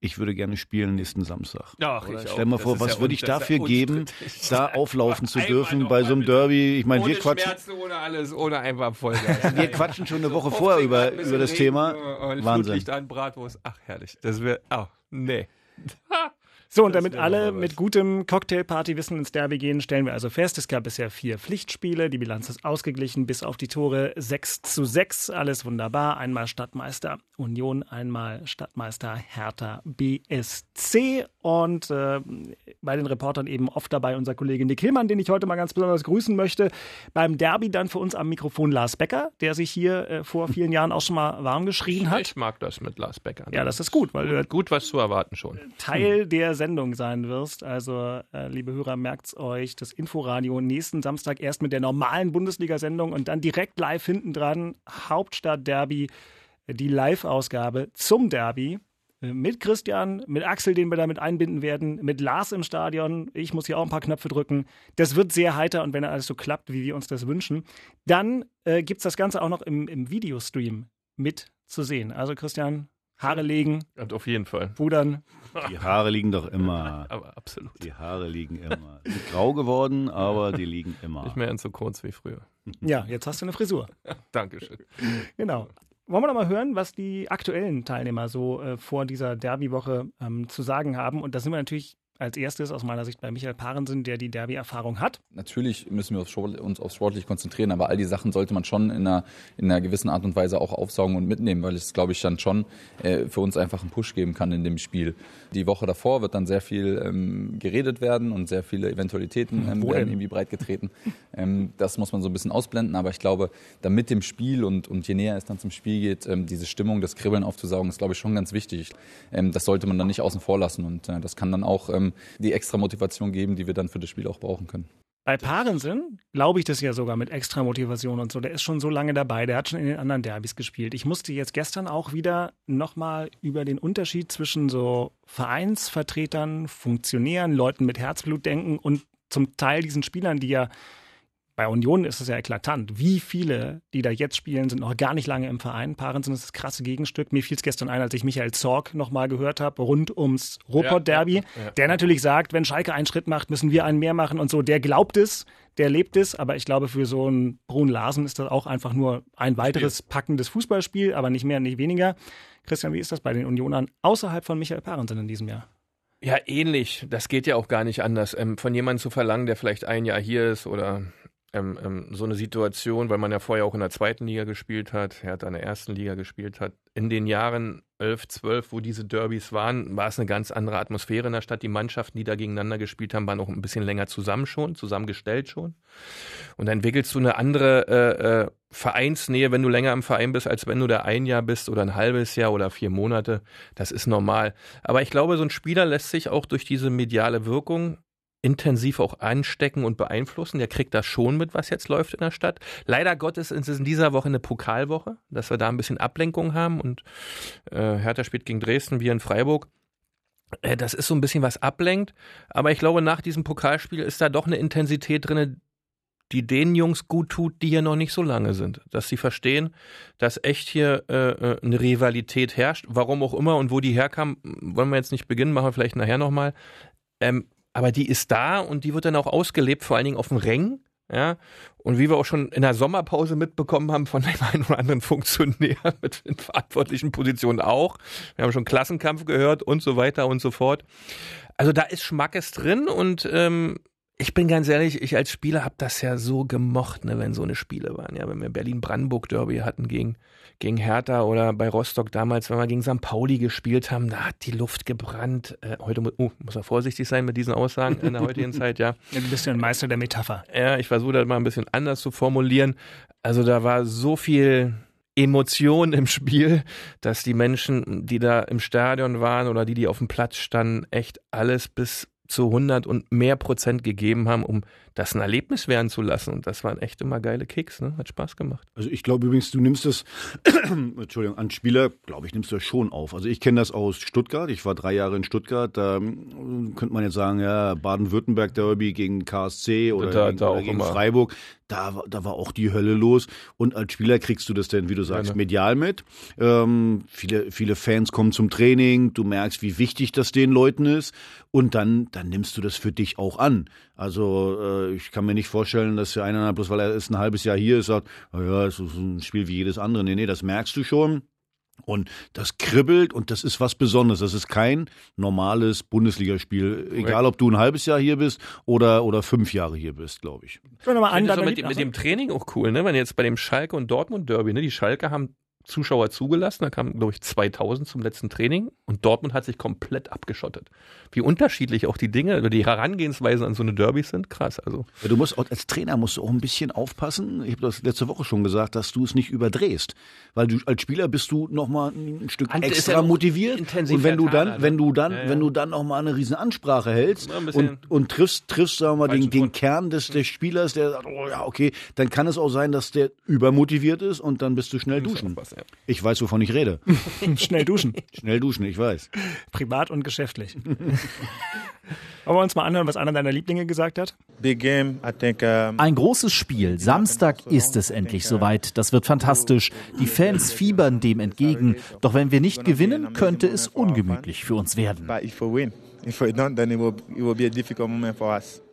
ich würde gerne spielen nächsten Samstag. Ach, Stell auch. mal vor, was ja würde ich dafür geben, <laughs> da auflaufen zu dürfen bei so einem. Derby. Ich meine, wir quatschen, Schmerzen, ohne alles, ohne einfach Vollgas. <laughs> wir quatschen schon eine Woche vorher über, über das Thema. Und Wahnsinn. Flutlicht an, Bratwurst. Ach, herrlich. Das wäre, ach, nee. <laughs> So, und Das damit alle mit gutem Cocktailpartywissen ins Derby gehen, stellen wir also fest, es gab bisher vier Pflichtspiele, die Bilanz ist ausgeglichen, bis auf die Tore 6 zu 6, alles wunderbar. Einmal Stadtmeister Union, einmal Stadtmeister Hertha BSC und äh, bei den Reportern eben oft dabei unser Kollege Nick Hillmann, den ich heute mal ganz besonders grüßen möchte. Beim Derby dann für uns am Mikrofon Lars Becker, der sich hier äh, vor vielen Jahren auch schon mal warm geschrien hat. Ich mag das mit Lars Becker. Ja, das ist gut, weil gut, gut was zu erwarten schon. Teil der Sendung sein wirst. Also, äh, liebe Hörer, merkt's euch, das Inforadio nächsten Samstag erst mit der normalen Bundesliga-Sendung und dann direkt live hinten dran Hauptstadt-Derby, die Live-Ausgabe zum Derby. äh, Mit Christian, mit Axel, den wir damit einbinden werden, mit Lars im Stadion. Ich muss hier auch ein paar Knöpfe drücken. Das wird sehr heiter und wenn alles so klappt, wie wir uns das wünschen, dann äh, gibt's das Ganze auch noch im, im Videostream mit zu sehen. Also Christian, Haare legen, Und auf jeden Fall. pudern, Die Haare liegen doch immer. <laughs> Aber absolut. Die Haare liegen immer. Sind grau geworden, aber die liegen immer. Nicht mehr ganz so kurz wie früher. Ja, jetzt hast du eine Frisur. <laughs> Dankeschön. Genau. Wollen wir doch mal hören, was die aktuellen Teilnehmer so äh, vor dieser Derby-Woche ähm, zu sagen haben? Und da sind wir natürlich als erstes aus meiner Sicht bei Michael Parensen, der die Derby-Erfahrung hat. Natürlich müssen wir uns auf sportlich konzentrieren, aber all die Sachen sollte man schon in einer, in einer gewissen Art und Weise auch aufsaugen und mitnehmen, weil es, glaube ich, dann schon äh, für uns einfach einen Push geben kann in dem Spiel. Die Woche davor wird dann sehr viel ähm, geredet werden und sehr viele Eventualitäten ähm, werden irgendwie breit getreten. <laughs> ähm, das muss man so ein bisschen ausblenden, aber ich glaube, da mit dem Spiel und, und je näher es dann zum Spiel geht, ähm, diese Stimmung, das Kribbeln aufzusaugen, ist, glaube ich, schon ganz wichtig. Ähm, das sollte man dann nicht außen vor lassen und äh, das kann dann auch die extra Motivation geben, die wir dann für das Spiel auch brauchen können. Bei Parensen glaube ich das ja sogar mit extra Motivation und so. Der ist schon so lange dabei, der hat schon in den anderen Derbys gespielt. Ich musste jetzt gestern auch wieder nochmal über den Unterschied zwischen so Vereinsvertretern, Funktionären, Leuten mit Herzblut denken und zum Teil diesen Spielern, die ja bei Union ist es ja eklatant. Wie viele, die da jetzt spielen, sind noch gar nicht lange im Verein. Parensen ist das krasse Gegenstück. Mir fiel es gestern ein, als ich Michael Zorg nochmal gehört habe, rund ums Ruhrpott-Derby. Ja, ja, ja. Der natürlich sagt, wenn Schalke einen Schritt macht, müssen wir einen mehr machen und so. Der glaubt es, der lebt es. Aber ich glaube, für so einen Brun Larsen ist das auch einfach nur ein weiteres packendes Fußballspiel, aber nicht mehr, nicht weniger. Christian, wie ist das bei den Unionern außerhalb von Michael Parensen in diesem Jahr? Ja, ähnlich. Das geht ja auch gar nicht anders. Ähm, von jemandem zu verlangen, der vielleicht ein Jahr hier ist oder ähm, ähm, so eine Situation, weil man ja vorher auch in der zweiten Liga gespielt hat, er hat in der ersten Liga gespielt hat. In den Jahren 11, 12, wo diese Derbys waren, war es eine ganz andere Atmosphäre in der Stadt. Die Mannschaften, die da gegeneinander gespielt haben, waren auch ein bisschen länger zusammen schon, zusammengestellt schon. Und dann entwickelst du eine andere äh, äh, Vereinsnähe, wenn du länger im Verein bist, als wenn du da ein Jahr bist oder ein halbes Jahr oder vier Monate. Das ist normal. Aber ich glaube, so ein Spieler lässt sich auch durch diese mediale Wirkung intensiv auch anstecken und beeinflussen. Der kriegt das schon mit, was jetzt läuft in der Stadt. Leider Gottes ist es in dieser Woche eine Pokalwoche, dass wir da ein bisschen Ablenkung haben und äh, Hertha spielt gegen Dresden, wir in Freiburg. Äh, das ist so ein bisschen was ablenkt, aber ich glaube, nach diesem Pokalspiel ist da doch eine Intensität drin, die den Jungs gut tut, die hier noch nicht so lange sind. Dass sie verstehen, dass echt hier äh, äh, eine Rivalität herrscht, warum auch immer und wo die herkam, wollen wir jetzt nicht beginnen, machen wir vielleicht nachher nochmal. Ähm, aber die ist da und die wird dann auch ausgelebt, vor allen Dingen auf dem Rängen. Ja, und wie wir auch schon in der Sommerpause mitbekommen haben von dem <laughs> einen oder anderen Funktionär mit in verantwortlichen Positionen auch. Wir haben schon Klassenkampf gehört und so weiter und so fort. Also da ist Schmackes drin und ähm, ich bin ganz ehrlich, ich als Spieler habe das ja so gemocht, ne, wenn so eine Spiele waren. Ja, wenn wir Berlin-Brandenburg-Derby hatten gegen, gegen Hertha oder bei Rostock damals, wenn wir gegen St. Pauli gespielt haben, da hat die Luft gebrannt. Äh, heute oh, muss man vorsichtig sein mit diesen Aussagen in der heutigen Zeit, ja. <laughs> Ja, du bist ja ein Meister der Metapher. Ja, ich versuche das mal ein bisschen anders zu formulieren. Also da war so viel Emotion im Spiel, dass die Menschen, die da im Stadion waren oder die, die auf dem Platz standen, echt alles bis zu 100 und mehr Prozent gegeben haben, um das ein Erlebnis werden zu lassen. Und das waren echt immer geile Kicks, ne? Hat Spaß gemacht. Also ich glaube übrigens, du nimmst das, <coughs> Entschuldigung, an Spieler, glaube ich, nimmst du das schon auf. Also ich kenne das aus Stuttgart. Ich war drei Jahre in Stuttgart. Da ähm, könnte man jetzt sagen, ja, Baden-Württemberg Derby gegen KSC oder, Da- gegen, da oder gegen immer. Freiburg. Da, war- da war auch die Hölle los. Und als Spieler kriegst du das denn, wie du sagst, Gerne. medial mit. Ähm, viele, viele Fans kommen zum Training. Du merkst, wie wichtig das den Leuten ist. Und dann, dann nimmst du das für dich auch an. Also äh, ich kann mir nicht vorstellen, dass der eine, bloß weil er ist ein halbes Jahr hier ist, sagt, "Ah ja, es ist ein Spiel wie jedes andere. Nee, nee, das merkst du schon. Und das kribbelt und das ist was Besonderes. Das ist kein normales Bundesligaspiel. Egal, ob du ein halbes Jahr hier bist oder, oder fünf Jahre hier bist, glaube ich. Ich an, finde das auch mit, dem- mit dem Training auch cool, ne? Wenn jetzt bei dem Schalke und Dortmund Derby, ne? Die Schalke haben Zuschauer zugelassen, da kamen, glaube ich, 2000 zum letzten Training und Dortmund hat sich komplett abgeschottet. Wie unterschiedlich auch die Dinge oder die Herangehensweisen an so eine Derbys sind, krass. Also Ja, du musst auch, als Trainer musst du auch ein bisschen aufpassen. Ich habe das letzte Woche schon gesagt, dass du es nicht überdrehst, weil du als Spieler bist du noch mal ein Stück ist extra motiviert intensiv und wenn du dann, wenn also. du dann, Ja, ja. wenn du dann noch mal eine riesen Ansprache hältst und und triffst triffst sagen wir mal den, den. Kern des des Spielers, der sagt, oh ja okay, dann kann es auch sein, dass der übermotiviert ist und dann bist du schnell duschen. was. Ich weiß, wovon ich rede. <laughs> Schnell duschen. Schnell duschen, ich weiß. Privat und geschäftlich. <laughs> Wollen wir uns mal anhören, was einer deiner Lieblinge gesagt hat? Ein großes Spiel. Samstag ist es endlich soweit. Das wird fantastisch. Die Fans fiebern dem entgegen. Doch wenn wir nicht gewinnen, könnte es ungemütlich für uns werden.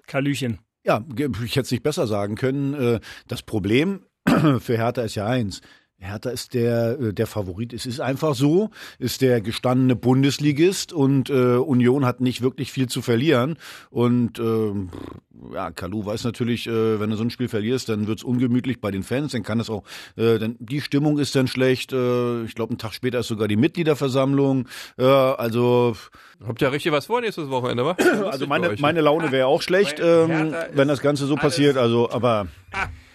Kalüchen. Ja, ich hätte es nicht besser sagen können. Äh, Das Problem <clears throat> für Hertha ist ja eins. Hertha ist der, äh, der Favorit. Es ist einfach so, ist der gestandene Bundesligist und äh, Union hat nicht wirklich viel zu verlieren. Und ähm, ja, Kalu weiß natürlich, äh, wenn du so ein Spiel verlierst, dann wird's ungemütlich bei den Fans, dann kann es auch, äh, dann, die Stimmung ist dann schlecht. Äh, ich glaube, einen Tag später ist sogar die Mitgliederversammlung. Äh, also habt ihr richtig was vor nächstes Wochenende, wa? also meine, meine Laune wäre auch schlecht, ähm, wenn das Ganze so passiert. Also, aber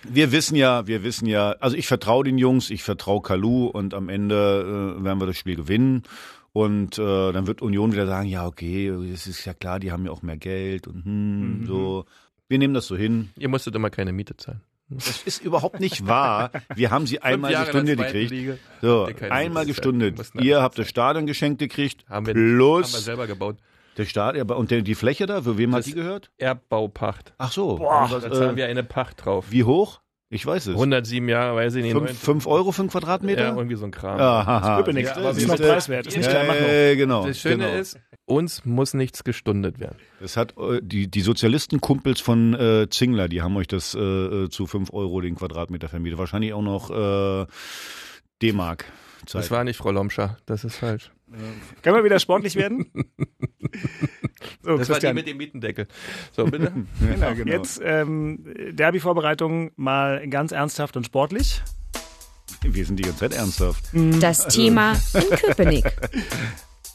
wir wissen ja, wir wissen ja, also ich vertraue den Jungs, ich vertraue Kalu und am Ende äh, werden wir das Spiel gewinnen. Und äh, dann wird Union wieder sagen, ja, okay, es ist ja klar, die haben ja auch mehr Geld und hm, Mhm. so. Wir nehmen das so hin. Ihr musstet immer keine Miete zahlen. Das ist überhaupt nicht wahr. Wir haben sie einmal gestundet gekriegt. Liga. So, einmal gestundet. Ihr habt das Stadion geschenkt gekriegt. Haben wir, plus haben wir selber gebaut. Der Stadion. aber- Und die Fläche da, für wem hat Das die gehört? Erbaupacht. Ach so. Boah, da zahlen äh, wir eine Pacht drauf. Wie hoch? Ich weiß es. 107 Jahre, weiß ich nicht. Fünf, 90. fünf Euro für einen Quadratmeter? Ja, irgendwie so ein Kram. Siehste, aber ist noch preiswert, ist nicht äh, genau. Das Schöne genau. ist, uns muss nichts gestundet werden. Das hat äh, die, die Sozialistenkumpels von äh, Zingler, die haben euch das äh, äh, zu 5 Euro den Quadratmeter vermietet. Wahrscheinlich auch noch äh, D-Mark. Das war nicht Frau Lomscher, das ist falsch. Können wir wieder sportlich werden? <laughs> So, das war die Christian. mit dem Mietendeckel. So, bitte. <laughs> Genau, Jetzt ähm, Derby-Vorbereitung mal ganz ernsthaft und sportlich. Wir sind die ganze Zeit ernsthaft. Das Thema <laughs> in Köpenick.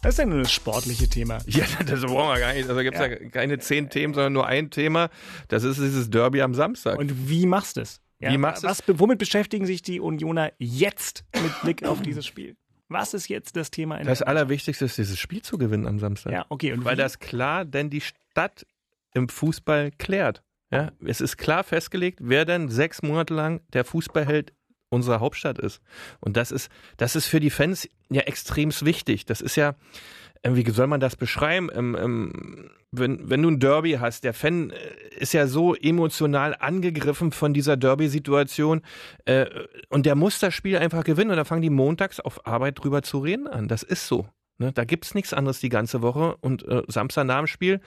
Was ist denn nur das sportliche Thema? Ja, das brauchen wir gar nicht. Also gibt es ja. Ja. keine zehn Themen, sondern nur ein Thema. Das ist dieses Derby am Samstag. Und wie machst du es? Ja, Wie machst du was, Womit beschäftigen sich die Unioner jetzt mit Blick auf dieses Spiel? Was ist jetzt das Thema? In das Allerwichtigste ist, dieses Spiel zu gewinnen am Samstag. Ja, okay. Und Weil wie? das klar denn die Stadt im Fußball klärt. Ja, es ist klar festgelegt, wer denn sechs Monate lang der Fußballheld unserer Hauptstadt ist. Und das ist, das ist für die Fans ja extremst wichtig. Das ist ja, wie soll man das beschreiben? Ähm, ähm, wenn, wenn du ein Derby hast, der Fan äh, ist ja so emotional angegriffen von dieser Derby-Situation äh, und der muss das Spiel einfach gewinnen und da fangen die montags auf Arbeit drüber zu reden an. Das ist so. Ne, da gibt's nichts anderes die ganze Woche. Und äh, Samstag nach dem Spiel,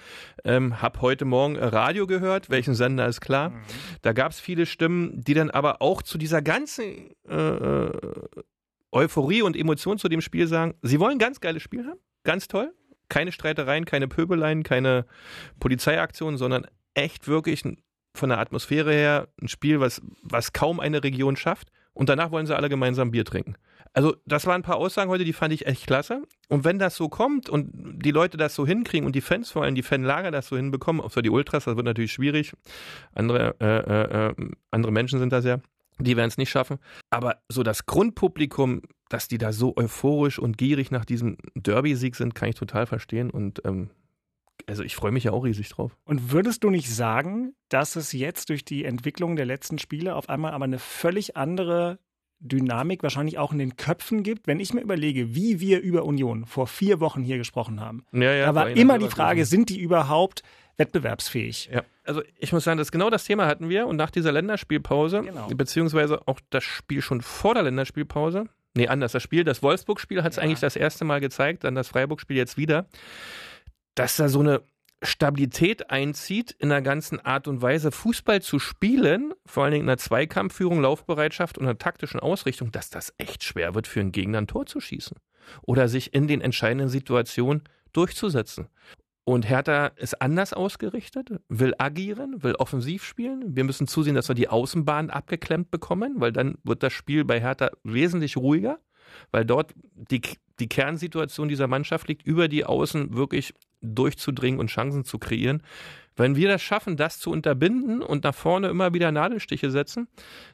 ähm, hab heute Morgen Radio gehört, welchen Sender ist klar. Mhm. Da gab's viele Stimmen, die dann aber auch zu dieser ganzen äh, Euphorie und Emotion zu dem Spiel sagen, sie wollen ein ganz geiles Spiel haben, ganz toll. Keine Streitereien, keine Pöbeleien, keine Polizeiaktionen, sondern echt wirklich von der Atmosphäre her ein Spiel, was, was kaum eine Region schafft. Und danach wollen sie alle gemeinsam Bier trinken. Also, das waren ein paar Aussagen heute, die fand ich echt klasse. Und wenn das so kommt und die Leute das so hinkriegen und die Fans, vor allem die Fanlager, das so hinbekommen, außer die Ultras, das wird natürlich schwierig. Andere, äh, äh, äh andere Menschen sind das ja. Die werden es nicht schaffen. Aber so das Grundpublikum, dass die da so euphorisch und gierig nach diesem Derby-Sieg sind, kann ich total verstehen. Und ähm, also ich freue mich ja auch riesig drauf. Und würdest du nicht sagen, dass es jetzt durch die Entwicklung der letzten Spiele auf einmal aber eine völlig andere Dynamik wahrscheinlich auch in den Köpfen gibt. Wenn ich mir überlege, wie wir über Union vor vier Wochen hier gesprochen haben, ja, ja, da war immer die Frage, sind die überhaupt wettbewerbsfähig? Ja, also ich muss sagen, das genau das Thema hatten wir und nach dieser Länderspielpause, genau. beziehungsweise auch das Spiel schon vor der Länderspielpause, nee, anders, das Spiel, das Wolfsburg-Spiel hat es ja. eigentlich das erste Mal gezeigt, dann das Freiburg-Spiel jetzt wieder, dass da so eine Stabilität einzieht, in der ganzen Art und Weise Fußball zu spielen, vor allen Dingen in der Zweikampfführung, Laufbereitschaft und einer taktischen Ausrichtung, dass das echt schwer wird, für einen Gegner ein Tor zu schießen oder sich in den entscheidenden Situationen durchzusetzen. Und Hertha ist anders ausgerichtet, will agieren, will offensiv spielen. Wir müssen zusehen, dass wir die Außenbahn abgeklemmt bekommen, weil dann wird das Spiel bei Hertha wesentlich ruhiger, weil dort die, die Kernsituation dieser Mannschaft liegt, über die Außen wirklich durchzudringen und Chancen zu kreieren. Wenn wir das schaffen, das zu unterbinden und nach vorne immer wieder Nadelstiche setzen,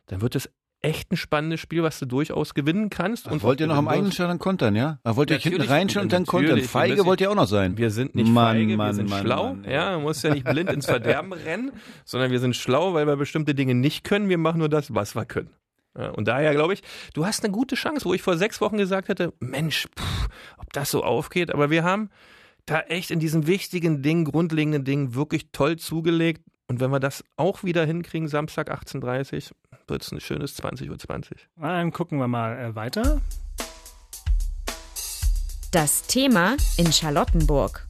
dann wird es echt ein spannendes Spiel, was du durchaus gewinnen kannst. Und wollt ihr noch am eigenen Stand kontern, ja? Ach, wollt ihr hinten reinschauen und dann kontern? Feige wollt ihr auch noch sein. Wir sind nicht Mann, feige, Mann, wir sind Mann, schlau. Mann, ja, man muss ja nicht blind ins Verderben <laughs> rennen, sondern wir sind schlau, weil wir bestimmte Dinge nicht können. Wir machen nur das, was wir können. Ja, und daher glaube ich, du hast eine gute Chance, wo ich vor sechs Wochen gesagt hätte, Mensch, pff, ob das so aufgeht, aber wir haben da echt in diesen wichtigen Dingen, grundlegenden Dingen wirklich toll zugelegt. Und wenn wir das auch wieder hinkriegen, Samstag 18.30 Uhr, wird es ein schönes 20.20 Uhr. 20. Dann gucken wir mal äh, weiter. Das Thema in Charlottenburg.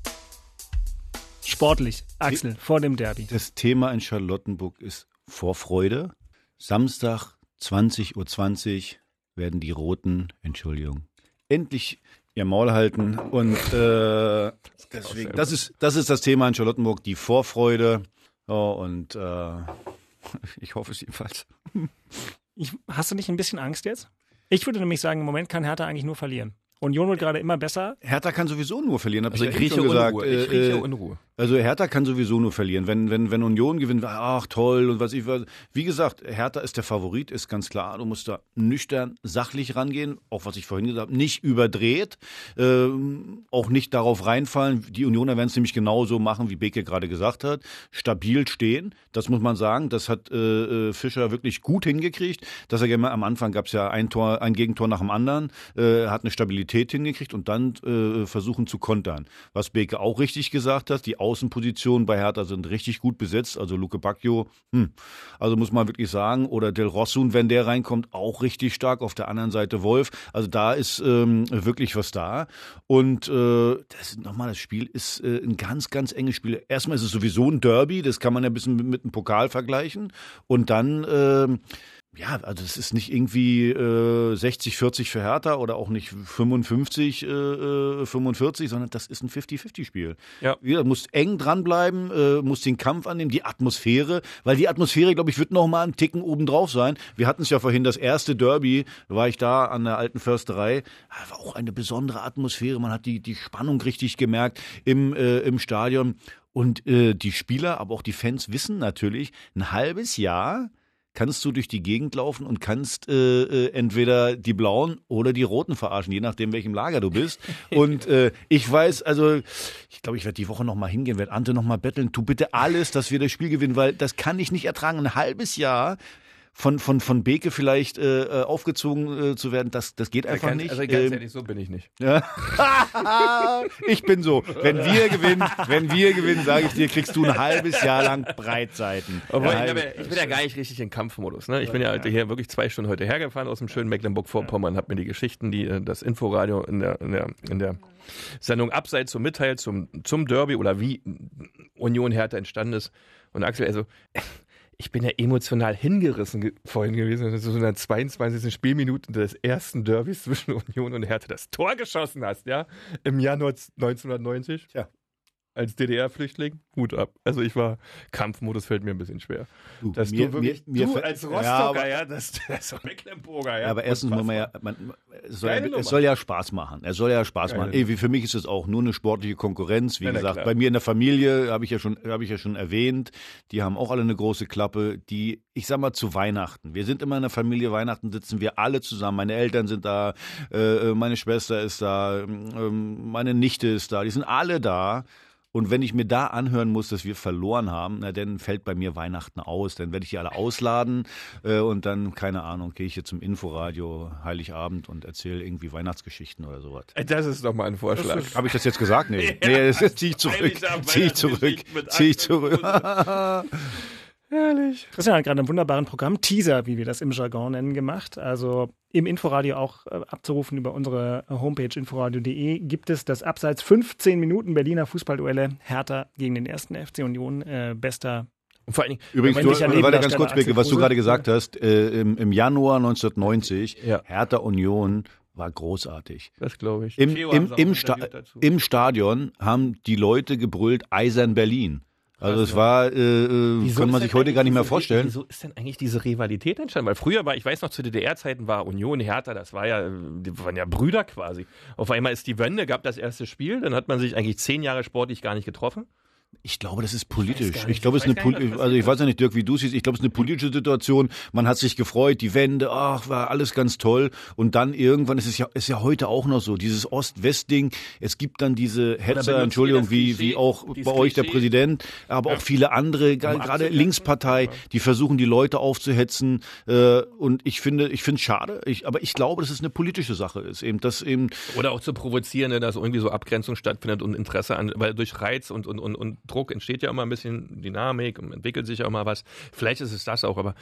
Sportlich, Axel, vor dem Derby. Das Thema in Charlottenburg ist Vorfreude. Samstag 20.20 Uhr werden die Roten, Entschuldigung, endlich ihr Maul halten. Und äh, deswegen, das ist, das ist das Thema in Charlottenburg, die Vorfreude. Oh, und äh, <laughs> ich hoffe es jedenfalls. Ich, hast du nicht ein bisschen Angst jetzt? Ich würde nämlich sagen, im Moment kann Hertha eigentlich nur verlieren. Union wird gerade immer besser. Hertha kann sowieso nur verlieren, habe also ich ja rieche schon gesagt. Unruhe. Ich rieche äh, Unruhe. Also Hertha kann sowieso nur verlieren. Wenn, wenn, wenn Union gewinnt, ach toll und was ich was. Wie gesagt, Hertha ist der Favorit, ist ganz klar. Du musst da nüchtern, sachlich rangehen, auch was ich vorhin gesagt habe, nicht überdreht, äh, auch nicht darauf reinfallen. Die Unioner werden es nämlich genauso machen, wie Beke gerade gesagt hat. Stabil stehen, das muss man sagen. Das hat äh, äh Fischer wirklich gut hingekriegt. Dass er am Anfang gab es ja ein Tor, ein Gegentor nach dem anderen, äh, hat eine Stabilität hingekriegt und dann äh, versuchen zu kontern. Was Beke auch richtig gesagt hat, die Außenpositionen bei Hertha sind richtig gut besetzt. Also Luke Bacchio, hm, also muss man wirklich sagen. Oder Del Rossun, wenn der reinkommt, auch richtig stark. Auf der anderen Seite Wolf. Also da ist ähm, wirklich was da. Und äh, das nochmal, das Spiel ist äh, ein ganz, ganz enges Spiel. Erstmal ist es sowieso ein Derby, das kann man ja ein bisschen mit, mit einem Pokal vergleichen. Und dann äh, ja, also es ist nicht irgendwie äh, 60, 40 für Hertha oder auch nicht 55, äh, 45, äh, sondern das ist ein 50-50-Spiel. Ja. Du musst eng dranbleiben, äh, musst den Kampf annehmen, die Atmosphäre, weil die Atmosphäre, glaube ich, wird noch mal einen Ticken obendrauf sein. Wir hatten es ja vorhin, das erste Derby, war ich da an der alten Försterei, war auch eine besondere Atmosphäre, man hat die, die Spannung richtig gemerkt im, äh, im Stadion. Und äh, die Spieler, aber auch die Fans wissen natürlich, ein halbes Jahr kannst du durch die Gegend laufen und kannst äh, äh, entweder die Blauen oder die Roten verarschen, je nachdem, welchem Lager du bist. <laughs> Und äh, ich weiß, also ich glaube, ich werde die Woche nochmal hingehen, werde Ante nochmal betteln, tu bitte alles, dass wir das Spiel gewinnen, weil das kann ich nicht ertragen. Ein halbes Jahr von, von, von Beke vielleicht äh, äh, aufgezogen äh, zu werden, das, das geht einfach ganz, nicht. Also ganz Ähm, ehrlich, so bin ich nicht. <laughs> ja. ich bin so. Wenn wir gewinnen, wenn wir gewinnen, sage ich dir, kriegst du ein halbes Jahr lang Breitseiten. Obwohl, ich, halbes- ich bin ja gar nicht richtig in Kampfmodus. Ne? Ich bin ja halt hier wirklich zwei Stunden heute hergefahren aus dem schönen Mecklenburg-Vorpommern, habe mir die Geschichten, die äh, das Inforadio in der, in der, in der Sendung Abseits so mitteilt zum, zum Derby oder wie Union Hertha entstanden ist. Und Axel, also ich bin ja emotional hingerissen ge vorhin gewesen, dass du in der 22. Spielminute des ersten Derbys zwischen Union und Hertha das Tor geschossen hast, ja, im Januar 1990. Ja. Als DDR-Flüchtling, Hut ab. Also ich war, Kampfmodus fällt mir ein bisschen schwer. Du, dass mir- du wirklich, mir- mir du als Ja, Rostocker, aber- ja, das, <laughs> das ist Mecklenburger, ja. Ja, aber erstens man ja, man, es, soll ja, es soll ja Spaß machen. Es soll ja Spaß Geile machen. Ey, wie für mich ist es auch nur eine sportliche Konkurrenz. Wie Ja, gesagt, klar. bei mir in der Familie habe ich ja schon, habe ich ja schon erwähnt. Die haben auch alle eine große Klappe. Die, ich sag mal zu Weihnachten. Wir sind immer in der Familie. Weihnachten sitzen wir alle zusammen. Meine Eltern sind da, äh, meine Schwester ist da, ähm, meine Nichte ist da. Die sind alle da. Und wenn ich mir da anhören muss, dass wir verloren haben, na, dann fällt bei mir Weihnachten aus. Dann werde ich die alle ausladen äh, und dann, keine Ahnung, gehe ich hier zum Inforadio Heiligabend und erzähle irgendwie Weihnachtsgeschichten oder sowas. Das ist doch mal ein Vorschlag. Habe ich das jetzt gesagt? Nee, <laughs> Ja. nee das ziehe ich zurück. Ziehe ich zurück. Ziehe ich zurück. <laughs> Herrlich. Christian hat gerade einen wunderbaren Programm, Teaser, wie wir das im Jargon nennen, gemacht. Also im Inforadio auch äh, abzurufen über unsere Homepage inforadio.de gibt es das abseits 15 Minuten Berliner Fußballduelle Hertha gegen den ersten FC Union. Äh, bester Und vor allen Dingen, Übrigens, du, da ganz kurz, Beke, was du gerade gesagt hast, äh, im, im Januar 1990, Ja. Hertha Union war großartig. das glaube ich. Im, im, im, Sta. Im Stadion haben die Leute gebrüllt, Eisern Berlin. Also es war, äh, äh, Wieso kann man sich heute gar nicht mehr vorstellen. Wieso ist denn eigentlich diese Rivalität entstanden? Weil früher war, ich weiß noch, zu DDR-Zeiten war Union Hertha, das war ja, die waren ja Brüder quasi. Auf einmal ist die Wende, gab das erste Spiel, dann hat man sich eigentlich zehn Jahre sportlich gar nicht getroffen. Ich glaube, das ist politisch. Ich, nicht. glaube, es Ich ist eine, nicht, also ich weiß ja nicht, Dirk, wie du siehst. Ich glaube, es ist eine politische Situation. Man hat sich gefreut, die Wende, ach, war alles ganz toll. Und dann irgendwann ist es ja, ist ja heute auch noch so, dieses Ost-West-Ding. Es gibt dann diese Hetzer, Entschuldigung, wie, wie auch bei euch der? Präsident, aber auch viele andere, gerade? Linkspartei, die versuchen, die Leute aufzuhetzen. Äh, und ich finde, ich finde es schade. Ich, aber ich glaube, dass es eine politische Sache ist. Eben, dass eben, Oder auch zu provozieren, ne, dass irgendwie so Abgrenzung stattfindet und Interesse an, weil durch Reiz und, und, und, und Druck entsteht ja immer ein bisschen Dynamik und entwickelt sich auch mal was. Vielleicht ist es das auch, aber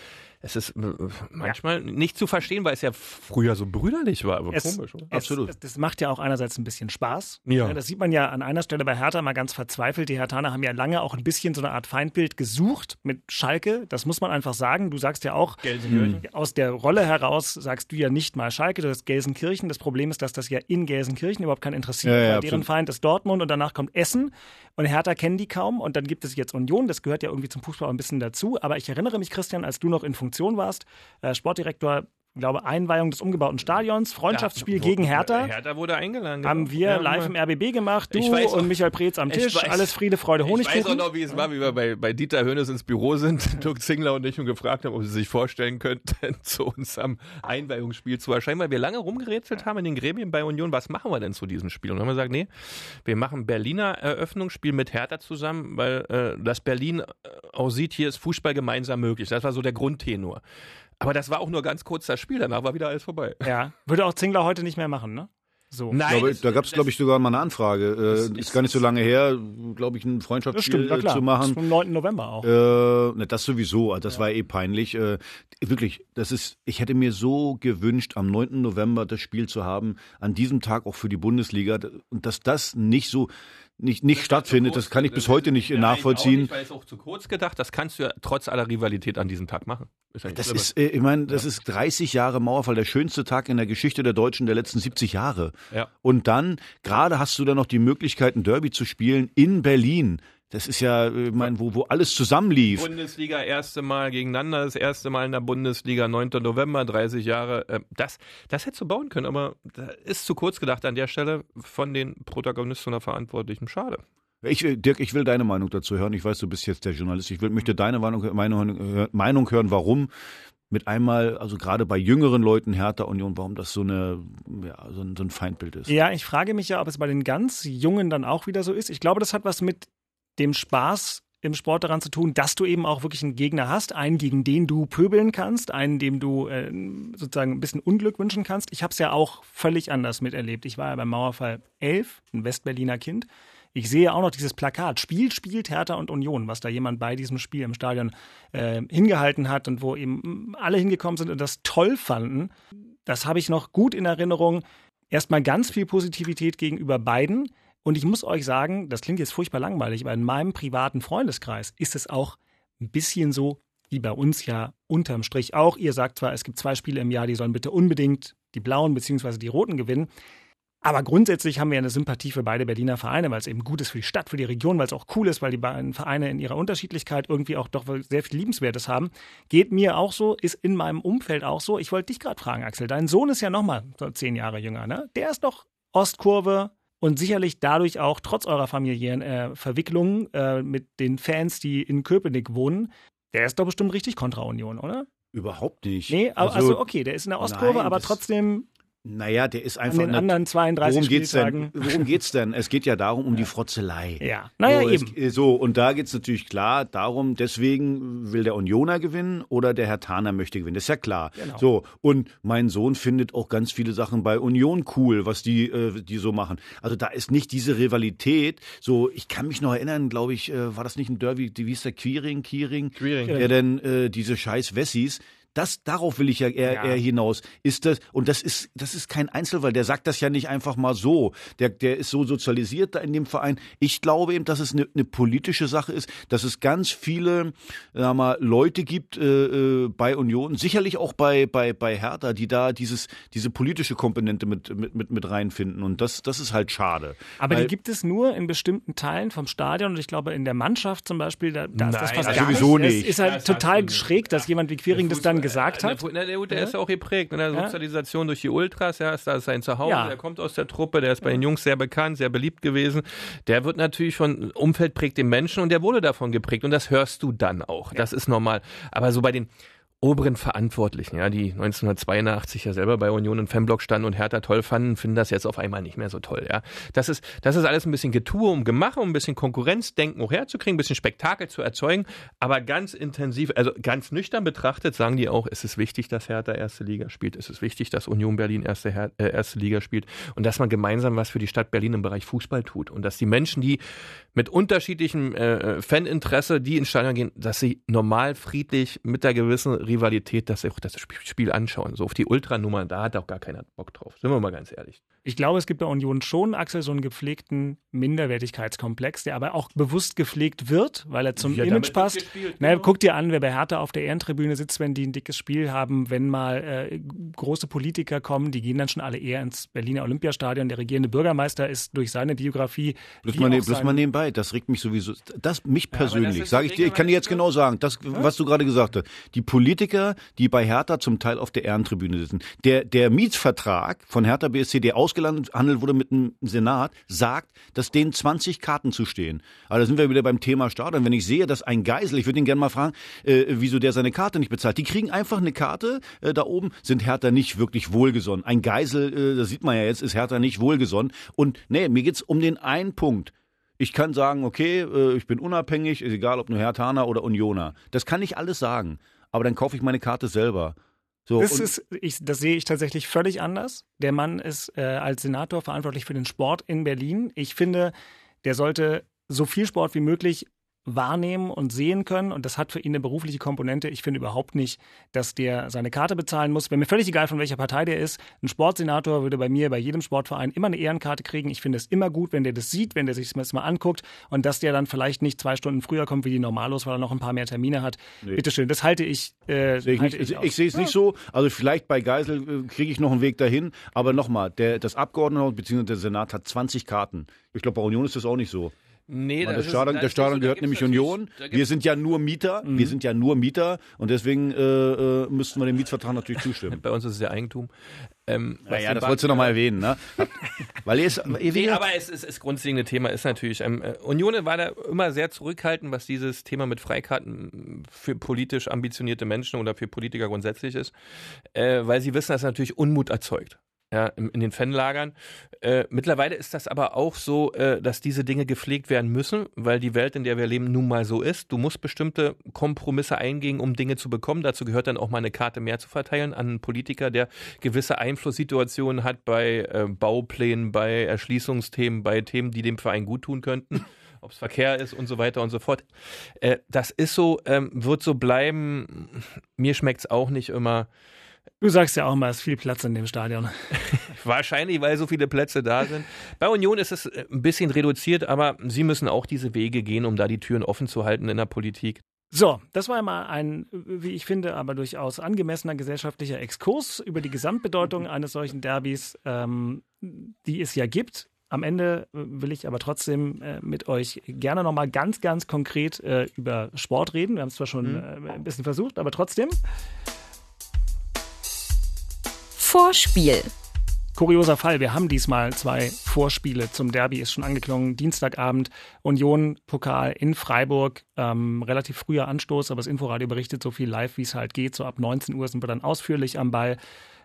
es ist äh, manchmal nicht zu verstehen, weil es ja früher so brüderlich war. Aber Es, komisch, oder? es, Es, das macht ja auch einerseits ein bisschen Spaß. Ja. Das sieht man ja an einer Stelle bei Hertha mal ganz verzweifelt. Die Herthaner haben ja lange auch ein bisschen so eine Art Feindbild gesucht mit Schalke. Das muss man einfach sagen. Du sagst ja auch, Gelsenkirchen. aus der Rolle heraus sagst du ja nicht mal Schalke, du hast Gelsenkirchen. Das Problem ist, dass das ja in Gelsenkirchen überhaupt keinen interessiert. Ja, ja, weil deren absolut. Feind ist Dortmund und danach kommt Essen. Und Hertha kennen die kaum. Und dann gibt es jetzt Union. Das gehört ja irgendwie zum Fußball auch ein bisschen dazu. Aber ich erinnere mich, Christian, als du noch in Funktion warst, äh, Sportdirektor, ich glaube, Einweihung des umgebauten Stadions, Freundschaftsspiel Ja, gegen wo- Hertha. Hertha wurde eingeladen. Haben genau. wir Ja, live im RBB gemacht, du weiß und Michael Preetz am Tisch, weiß- alles Friede, Freude, Ich weiß auch Honigkuchen. noch, wie es war, wie wir bei, bei Dieter Hönes ins Büro sind, <laughs> Dirk Zingler und ich, und gefragt haben, ob sie sich vorstellen könnten, <laughs> zu uns am Einweihungsspiel zu erscheinen, weil wir lange rumgerätselt haben in den Gremien bei Union, was machen wir denn zu diesem Spiel? Und dann haben wir gesagt, nee, wir machen Berliner Eröffnungsspiel mit Hertha zusammen, weil äh, das Berlin äh, aussieht, hier ist Fußball gemeinsam möglich. Das war so der Grundtenor. Aber das war auch nur ganz kurz das Spiel, danach war wieder alles vorbei. Ja, würde auch Zingler heute nicht mehr machen, ne? So. ich glaube, da gab es, glaube ich, sogar mal eine Anfrage. Äh, ist gar nicht so lange her, glaube ich, ein Das Freundschaftsspiel stimmt, äh, klar. zu Das machen. Vom 9. November auch. Äh, ne, das sowieso, das war eh peinlich. Äh, wirklich, das ist, ich hätte mir so gewünscht, am 9. November das Spiel zu haben, an diesem Tag auch für die Bundesliga. Und dass das nicht so, nicht, nicht stattfindet, das kann ich bis heute nicht Ja, nachvollziehen. Nicht, weil es auch zu kurz gedacht. Das kannst du ja trotz aller Rivalität an diesem Tag machen. Ist Das ist, äh, ich meine, das ist 30 Jahre Mauerfall, der schönste Tag in der Geschichte der Deutschen der letzten 70 Jahre. Ja. Und dann, gerade hast du dann noch die Möglichkeit, ein Derby zu spielen in Berlin. Das ist ja, äh, ich mein, wo, wo alles zusammenlief. Bundesliga, erste Mal gegeneinander, das erste Mal in der Bundesliga, 9. November, 30 Jahre. äh, Das, das hättest du bauen können, aber da ist zu kurz gedacht an der Stelle von den Protagonisten oder Verantwortlichen. Schade. Ich, äh, Dirk, ich will deine Meinung dazu hören. Ich weiß, du bist jetzt der Journalist. Ich will, möchte deine Meinung, Meinung, Meinung hören, warum mit einmal, also gerade bei jüngeren Leuten Hertha Union, warum das so eine, ja, so ein, so ein Feindbild ist. Ja, ich frage mich ja, ob es bei den ganz Jungen dann auch wieder so ist. Ich glaube, das hat was mit dem Spaß im Sport daran zu tun, dass du eben auch wirklich einen Gegner hast, einen, gegen den du pöbeln kannst, einen, dem du äh, sozusagen ein bisschen Unglück wünschen kannst. Ich habe es ja auch völlig anders miterlebt. Ich war ja beim Mauerfall 11, ein Westberliner Kind. Ich sehe auch noch dieses Plakat, Spiel, spielt Hertha und Union, was da jemand bei diesem Spiel im Stadion äh, hingehalten hat und wo eben alle hingekommen sind und das toll fanden. Das habe ich noch gut in Erinnerung. Erstmal ganz viel Positivität gegenüber beiden. Und ich muss euch sagen, das klingt jetzt furchtbar langweilig, aber in meinem privaten Freundeskreis ist es auch ein bisschen so, wie bei uns ja unterm Strich auch. Ihr sagt zwar, es gibt zwei Spiele im Jahr, die sollen bitte unbedingt die Blauen bzw. die Roten gewinnen. Aber grundsätzlich haben wir eine Sympathie für beide Berliner Vereine, weil es eben gut ist für die Stadt, für die Region, weil es auch cool ist, weil die beiden Vereine in ihrer Unterschiedlichkeit irgendwie auch doch sehr viel Liebenswertes haben. Geht mir auch so, ist in meinem Umfeld auch so. Ich wollte dich gerade fragen, Axel. Dein Sohn ist ja nochmal so zehn Jahre jünger, ne? Der ist doch Ostkurve und sicherlich dadurch auch trotz eurer familiären äh, Verwicklungen äh, mit den Fans, die in Köpenick wohnen. Der ist doch bestimmt richtig kontra Union, oder? Überhaupt nicht. Nee, also, also okay, der ist in der Ostkurve, nein, aber trotzdem naja, der ist einfach. An den anderen 32 worum geht's Spieltagen. denn? Worum geht's denn? Es geht ja darum, um die Frotzelei. Ja, naja, so, eben. Es, so, und da geht's natürlich klar darum, deswegen will der Unioner gewinnen oder der Herr Taner möchte gewinnen. Das ist ja klar. Genau. So, und mein Sohn findet auch ganz viele Sachen bei Union cool, was die, äh, die so machen. Also da ist nicht diese Rivalität. So, ich kann mich noch erinnern, glaube ich, äh, war das nicht ein Derby, wie hieß der Quiring, Quiring? Quiring. Der denn äh, diese scheiß Wessis, das, darauf will ich ja eher, Ja. eher hinaus. Ist das, und das ist, das ist kein Einzelfall, der sagt das ja nicht einfach mal so. Der, der ist so sozialisiert da in dem Verein. Ich glaube eben, dass es eine, eine politische Sache ist, dass es ganz viele, sag mal, Leute gibt äh, äh, bei Union, sicherlich auch bei, bei, bei Hertha, die da dieses, diese politische Komponente mit, mit, mit, mit reinfinden. Und das, das ist halt schade. Aber Weil- die gibt es nur in bestimmten Teilen vom Stadion und ich glaube in der Mannschaft zum Beispiel, da, da ist das Nein, fast also gar sowieso nicht. nicht. Es ist halt hat total schräg, dass jemand wie Quiring das dann gesagt hat. Na, der, der ist ja auch geprägt in der Ja. Sozialisation durch die Ultras. Ja, ist da sein Zuhause. Ja. Der kommt aus der Truppe. Der ist bei den Jungs sehr bekannt, sehr beliebt gewesen. Der wird natürlich von Umfeld prägt den Menschen und der wurde davon geprägt. Und das hörst du dann auch. Das ist normal. Aber so bei den oberen Verantwortlichen, ja, die 1982 ja selber bei Union im Fanblock standen und Hertha toll fanden, finden das jetzt auf einmal nicht mehr so toll, ja. Das ist, das ist alles ein bisschen Getue um Gemache, um ein bisschen Konkurrenzdenken auch herzukriegen, ein bisschen Spektakel zu erzeugen, aber ganz intensiv, also ganz nüchtern betrachtet, sagen die auch, es ist wichtig, dass Hertha erste Liga spielt, es ist wichtig, dass Union Berlin erste, äh, erste Liga spielt. Und dass man gemeinsam was für die Stadt Berlin im Bereich Fußball tut. Und dass die Menschen, die mit unterschiedlichem äh, Faninteresse, die ins Stadion gehen, dass sie normal, friedlich, mit der gewissen Rivalität, dass sie auch das Sp- Spiel anschauen. So auf die Ultranummer, da hat auch gar keiner Bock drauf. Sind wir mal ganz ehrlich. Ich glaube, es gibt bei Union schon, Axel, so einen gepflegten Minderwertigkeitskomplex, der aber auch bewusst gepflegt wird, weil er zum Ja, Image passt. gespielt, naja, genau. guck dir an, wer bei Hertha auf der Ehrentribüne sitzt, wenn die ein dickes Spiel haben, wenn mal äh, große Politiker kommen, die gehen dann schon alle eher ins Berliner Olympiastadion. Der regierende Bürgermeister ist durch seine Biografie Bloß mal, ne, bloß mal nebenbei, das regt mich sowieso, das mich persönlich, ist sage ich dir, ich kann dir jetzt genau sagen, das, was du gerade gesagt hast, die Politiker, die bei Hertha zum Teil auf der Ehrentribüne sitzen, der, der Mietvertrag von Hertha BSC, der ausgehandelt wurde mit dem Senat, sagt, dass denen 20 Karten zustehen. Aber da sind wir wieder beim Thema Stadion. Wenn ich sehe, dass ein Geisel, ich würde ihn gerne mal fragen, äh, wieso der seine Karte nicht bezahlt. Die kriegen einfach eine Karte, äh, da oben sind Hertha nicht wirklich wohlgesonnen. Ein Geisel, äh, das sieht man ja jetzt, ist Hertha nicht wohlgesonnen. Und nee, mir geht's um den einen Punkt. Ich kann sagen, okay, äh, ich bin unabhängig, ist egal ob nur Hertaner oder Unioner. Das kann ich alles sagen. Aber dann kaufe ich meine Karte selber. So, Das, ist, ich, das sehe ich tatsächlich völlig anders. Der Mann ist äh, als Senator verantwortlich für den Sport in Berlin. Ich finde, der sollte so viel Sport wie möglich wahrnehmen und sehen können. Und das hat für ihn eine berufliche Komponente. Ich finde überhaupt nicht, dass der seine Karte bezahlen muss. Wäre mir völlig egal, von welcher Partei der ist. Ein Sportsenator würde bei mir, bei jedem Sportverein immer eine Ehrenkarte kriegen. Ich finde es immer gut, wenn der das sieht, wenn der sich das mal anguckt und dass der dann vielleicht nicht zwei Stunden früher kommt wie die Normalos, weil er noch ein paar mehr Termine hat. Nee. Bitteschön, das halte ich. Äh, Sehe ich, halte ich, aus. ich sehe es nicht so. Also vielleicht bei Geisel äh, kriege ich noch einen Weg dahin. Aber nochmal, der, das Abgeordnetenhaus bzw. der Senat hat 20 Karten. Ich glaube, bei Union ist das auch nicht so. Nee, das das ist- Stadion, das der Stadion gehört nämlich Union. Wir sind ja nur Mieter. Wir sind ja nur Mieter. Und deswegen äh, äh, müssten wir dem Mietsvertrag natürlich zustimmen. <laughs> Bei uns ist es ja Eigentum. Ähm, Naja, das Bank- wolltest du noch mal erwähnen, ne? <laughs> Weil ihr ist, ihr, wie Nee, aber es ist, das grundlegende Thema ist natürlich, ähm, äh, Union war da immer sehr zurückhaltend, was dieses Thema mit Freikarten für politisch ambitionierte Menschen oder für Politiker grundsätzlich ist, äh, weil sie wissen, dass es natürlich Unmut erzeugt. Ja, in, den Fanlagern. Äh, mittlerweile ist das aber auch so, äh, dass diese Dinge gepflegt werden müssen, weil die Welt, in der wir leben, nun mal so ist. Du musst bestimmte Kompromisse eingehen, um Dinge zu bekommen. Dazu gehört dann auch mal eine Karte mehr zu verteilen an einen Politiker, der gewisse Einflusssituationen hat bei äh, Bauplänen, bei Erschließungsthemen, bei Themen, die dem Verein gut tun könnten. <laughs> ob es Verkehr ist und so weiter und so fort. Äh, das ist so, ähm, wird so bleiben. Mir schmeckt es auch nicht immer. Du sagst ja auch mal, es ist viel Platz in dem Stadion. <laughs> Wahrscheinlich, weil so viele Plätze da sind. Bei Union ist es äh, ein bisschen reduziert, aber sie müssen auch diese Wege gehen, um da die Türen offen zu halten in der Politik. So, das war mal ein, wie ich finde, aber durchaus angemessener gesellschaftlicher Exkurs über die Gesamtbedeutung <laughs> eines solchen Derbys, ähm, die es ja gibt. Am Ende äh, will ich aber trotzdem äh, mit euch gerne nochmal ganz, ganz konkret äh, über Sport reden. Wir haben es zwar schon mhm. äh, ein bisschen versucht, aber trotzdem. Vorspiel. Kurioser Fall, wir haben diesmal zwei Vorspiele zum Derby, ist schon angeklungen. Dienstagabend Union Pokal in Freiburg, ähm, relativ früher Anstoß, aber das Inforadio berichtet so viel live, wie es halt geht. So ab 19 Uhr sind wir dann ausführlich am Ball.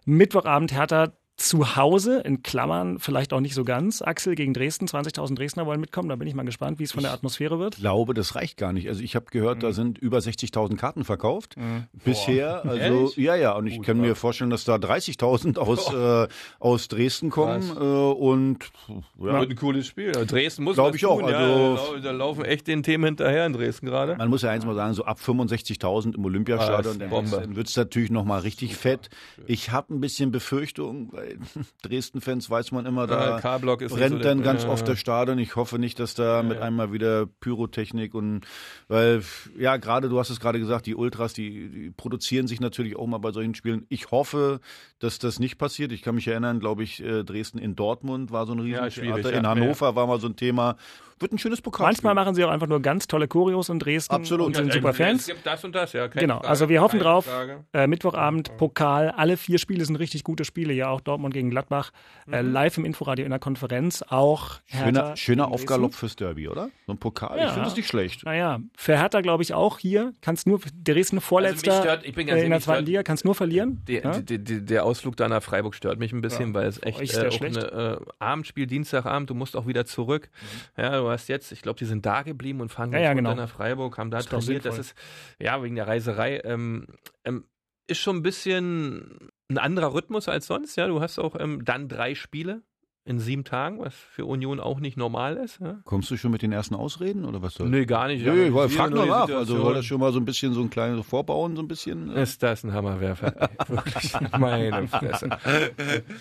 Mittwochabend Hertha zu Hause, in Klammern, vielleicht auch nicht so ganz. Axel gegen Dresden, 20.000 Dresdner wollen mitkommen. Da bin ich mal gespannt, wie es von der Atmosphäre wird. Ich glaube, das reicht gar nicht. Also ich habe gehört, mhm. da sind über 60.000 Karten verkauft. Mhm. Bisher, Boah. also Ehrlich? ja, ja. Und ich Gut, kann mir vorstellen, dass da 30.000 aus, äh, aus Dresden kommen. Äh, und ja. Wird ein cooles Spiel. Dresden muss Glaube ich tun, auch. Also, ja, da laufen echt den Themen hinterher in Dresden gerade. Man muss ja eins mal sagen, so ab 65.000 im Olympiastadion, ah, dann wird es natürlich nochmal richtig fett. Ich habe ein bisschen Befürchtung, weil Dresden Dresden-Fans weiß man immer, da ja, brennt dann ganz ja, oft das Stadion. Ich hoffe nicht, dass da mit einmal wieder Pyrotechnik und weil, ja, gerade, du hast es gerade gesagt, die Ultras, die, die, produzieren sich natürlich auch mal bei solchen Spielen. Ich hoffe, dass das nicht passiert. Ich kann mich erinnern, glaube ich, äh, Dresden in Dortmund war so ein Riesentheater. in Hannover war mal so ein Thema wird ein schönes Pokal. Manchmal machen sie auch einfach nur ganz tolle Choreos in Dresden Absolut. und sind super Fans. Es gibt das und das, ja. genau, Frage, also wir hoffen drauf. Äh, Mittwochabend, Pokal, alle vier Spiele sind richtig gute Spiele, ja auch Dortmund gegen Gladbach. Äh, mhm. live im Inforadio in der Konferenz, auch Hertha Schöner, schöner Aufgalopp fürs Derby, oder? So ein Pokal, ja. ich finde das nicht schlecht. Naja, für Hertha glaube ich auch hier, kannst nur, Dresden Vorletzter also stört, äh, in der zweiten Liga, kannst nur verlieren. Die, ja? die, die, der Ausflug da nach Freiburg stört mich ein bisschen, weil es echt äh, auch eine, äh, Abendspiel, Dienstagabend, du musst auch wieder zurück. Mhm. Ja, du hast jetzt, ich glaube, die sind da geblieben und fahren ja, ja, genau. nach Freiburg, haben da das trainiert. Das ist, ja, wegen der Reiserei, ähm, ähm, ist schon ein bisschen ein anderer Rhythmus als sonst. Ja, du hast auch ähm, dann drei Spiele in sieben Tagen, was für Union auch nicht normal ist. Ja? Kommst du schon mit den ersten Ausreden oder was soll? Nee, gar nicht. Nee, ich frag nur nach. Also wollte das schon mal so ein bisschen so ein kleines Vorbauen, so ein bisschen. Äh? Ist das ein Hammerwerfer? <laughs> Wirklich, meine Fresse.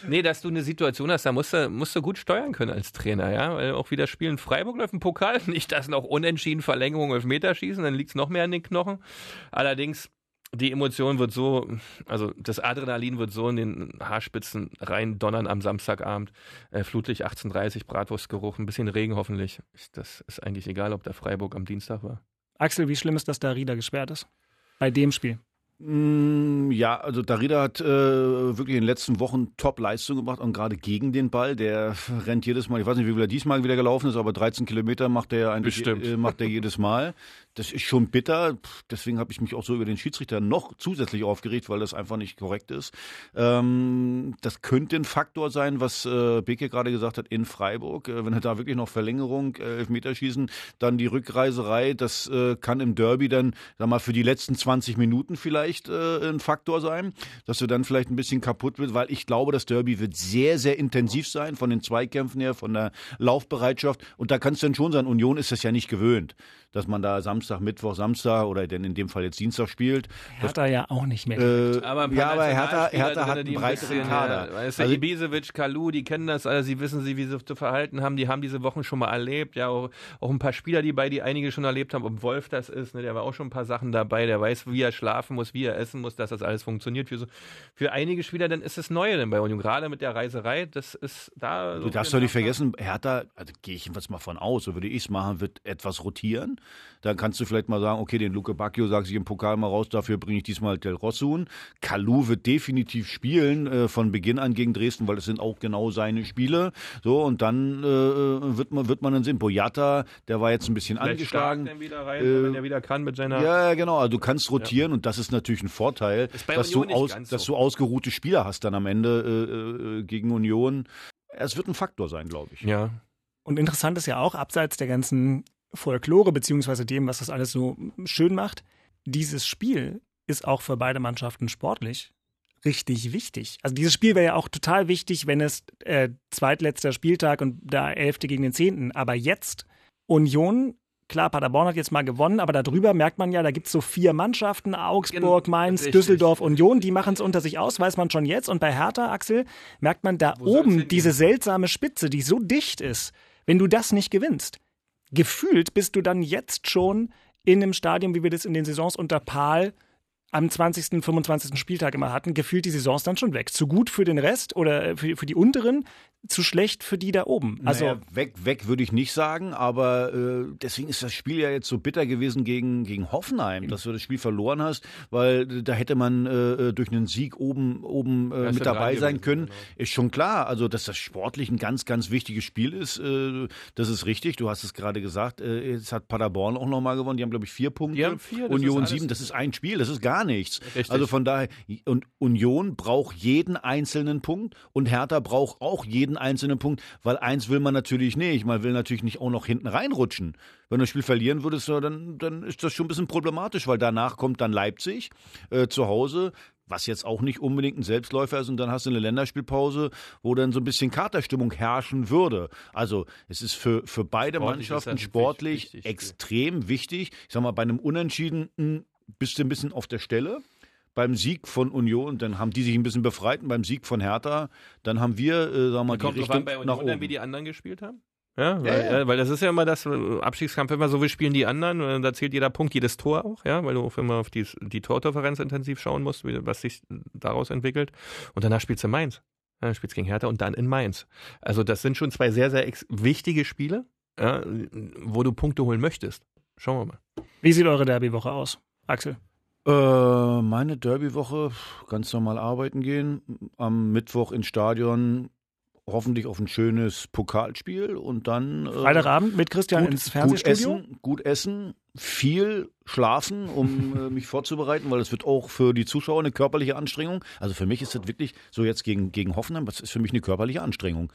nee, dass du eine Situation hast, da musst du, musst du gut steuern können als Trainer, ja. Weil auch wieder spielen Freiburg läuft im Pokal, nicht das noch unentschieden Verlängerung auf Meterschießen, dann liegt es noch mehr an den Knochen. Allerdings die Emotion wird so, also das Adrenalin wird so in den Haarspitzen rein donnern am Samstagabend. Äh, Flutlicht 18.30 Bratwurstgeruch, ein bisschen Regen hoffentlich. Das ist eigentlich egal, ob der Freiburg am Dienstag war. Axel, wie schlimm ist, dass da Rieder gesperrt ist? Bei dem Spiel? Mm, ja, also Darida hat äh, wirklich in den letzten Wochen Top-Leistung gemacht und gerade gegen den Ball. Der rennt jedes Mal, ich weiß nicht, wie viel er diesmal wieder gelaufen ist, aber 13 Kilometer macht er eigentlich äh, macht er jedes Mal. Das ist schon bitter. Deswegen habe ich mich auch so über den Schiedsrichter noch zusätzlich aufgeregt, weil das einfach nicht korrekt ist. Ähm, das könnte ein Faktor sein, was äh, Beke gerade gesagt hat in Freiburg. Äh, wenn er da wirklich noch Verlängerung, äh, Elfmeterschießen, dann die Rückreiserei, das äh, kann im Derby dann, sag mal, für die letzten 20 Minuten vielleicht äh, ein Faktor sein, dass du dann vielleicht ein bisschen kaputt wird, weil ich glaube, das Derby wird sehr, sehr intensiv sein von den Zweikämpfen her, von der Laufbereitschaft. Und da kann es dann schon sein, Union ist das ja nicht gewöhnt dass man da Samstag, Mittwoch, Samstag oder denn in dem Fall jetzt Dienstag spielt. Hertha das, ja auch nicht mehr. Äh, aber ja, aber Hertha, Hertha hat einen breiteren Kader. Weißt du, also, Ibisevic, Kalu, die kennen das alle, sie wissen sie, wie sie zu verhalten haben, die haben diese Wochen schon mal erlebt. Ja, auch, auch ein paar Spieler, die bei, die einige schon erlebt haben, ob Wolf das ist, ne, der war auch schon ein paar Sachen dabei, der weiß, wie er schlafen muss, wie er essen muss, dass das alles funktioniert. Für, so, für einige Spieler dann ist es Neue denn bei Union, gerade mit der Reiserei, das ist da. So du darfst doch nicht vergessen, Hertha, also gehe ich jedenfalls mal von aus, so würde ich es machen, wird etwas rotieren. Dann kannst kannst du vielleicht mal sagen, okay, den Luke Bacchio sag ich im Pokal mal raus, dafür bringe ich diesmal Del Rossun. Kalu wird definitiv spielen äh, von Beginn an gegen Dresden, weil das sind auch genau seine Spiele. So, und dann äh, wird man, wird man dann sehen. Boyata, der war jetzt ein bisschen Vielleicht angeschlagen. rein, Äh, wenn er wieder kann mit seiner. Ja, genau. Also du kannst rotieren und das ist natürlich ein Vorteil, dass du, aus, ganz dass so. du ausgeruhte Spieler hast dann am Ende äh, äh, gegen Union. Es wird ein Faktor sein, glaube ich. Ja. Und interessant ist ja auch, abseits der ganzen Folklore, beziehungsweise dem, was das alles so schön macht, dieses Spiel ist auch für beide Mannschaften sportlich richtig wichtig. Also dieses Spiel wäre ja auch total wichtig, wenn es äh, zweitletzter Spieltag und da Elfte gegen den Zehnten. Aber jetzt Union, klar, Paderborn hat jetzt mal gewonnen, aber darüber merkt man ja, da gibt es so vier Mannschaften, Augsburg, Mainz, richtig. Düsseldorf, Union, die machen es unter sich aus, weiß man schon jetzt. Und bei Hertha, Axel, merkt man da soll's oben diese seltsame Spitze, die so dicht ist, wenn du das nicht gewinnst. Gefühlt bist du dann jetzt schon in einem Stadium, wie wir das in den Saisons unter Pahl am 20., 25. Spieltag immer hatten, gefühlt die Saisons dann schon weg. Zu gut für den Rest oder für, für die unteren, zu schlecht für die da oben. Also naja, weg, weg würde ich nicht sagen, aber äh, deswegen ist das Spiel ja jetzt so bitter gewesen gegen, gegen Hoffenheim, dass du das Spiel verloren hast, weil äh, da hätte man äh, durch einen Sieg oben, oben äh, mit dabei sein gewesen, können. genau. Ist schon klar. Also, dass das sportlich ein ganz, ganz wichtiges Spiel ist, äh, das ist richtig. Du hast es gerade gesagt. Äh, jetzt hat Paderborn auch nochmal gewonnen. Die haben, glaube ich, vier Punkte. Die haben vier, Union sieben. Das ist ein Spiel. Das ist gar nichts. Richtig. Also von daher, und Union braucht jeden einzelnen Punkt und Hertha braucht auch jeden einzelnen Punkt, weil eins will man natürlich nicht. Man will natürlich nicht auch noch hinten reinrutschen. Wenn du das Spiel verlieren würdest, dann, dann ist das schon ein bisschen problematisch, weil danach kommt dann Leipzig äh, zu Hause. Was jetzt auch nicht unbedingt ein Selbstläufer ist, und dann hast du eine Länderspielpause, wo dann so ein bisschen Katerstimmung herrschen würde. Also, es ist für, für beide Sportlich Mannschaften sportlich wichtig. extrem wichtig. Ich sag mal, bei einem Unentschieden mh, bist du ein bisschen auf der Stelle beim Sieg von Union, dann haben die sich ein bisschen befreit und beim Sieg von Hertha, dann haben wir, äh, sagen wir mal, die Richtung an bei nach Union, dann, oben. wie die anderen gespielt haben. Ja, weil, ja. ja, weil das ist ja immer das äh, Abstiegskampf immer so, wie spielen die anderen. äh, Da zählt jeder Punkt, jedes Tor auch, ja, weil du auch immer auf die, die Tordifferenz intensiv schauen musst, wie, was sich daraus entwickelt. Und danach spielst du Mainz. Dann spielst du gegen Hertha und dann in Mainz. Also das sind schon zwei sehr, sehr ex wichtige Spiele, ja, wo du Punkte holen möchtest. Schauen wir mal. wie sieht eure Derbywoche aus, Axel? Äh, meine Derbywoche, ganz normal arbeiten gehen, am Mittwoch ins Stadion, hoffentlich auf ein schönes Pokalspiel und dann äh, Freitagabend mit Christian gut, ins gut Fernsehstudio? essen, gut essen, viel schlafen, um äh, <laughs> mich vorzubereiten, weil das wird auch für die Zuschauer eine körperliche Anstrengung. Also für mich ist das wirklich so jetzt gegen, gegen Hoffenheim, das ist für mich eine körperliche Anstrengung.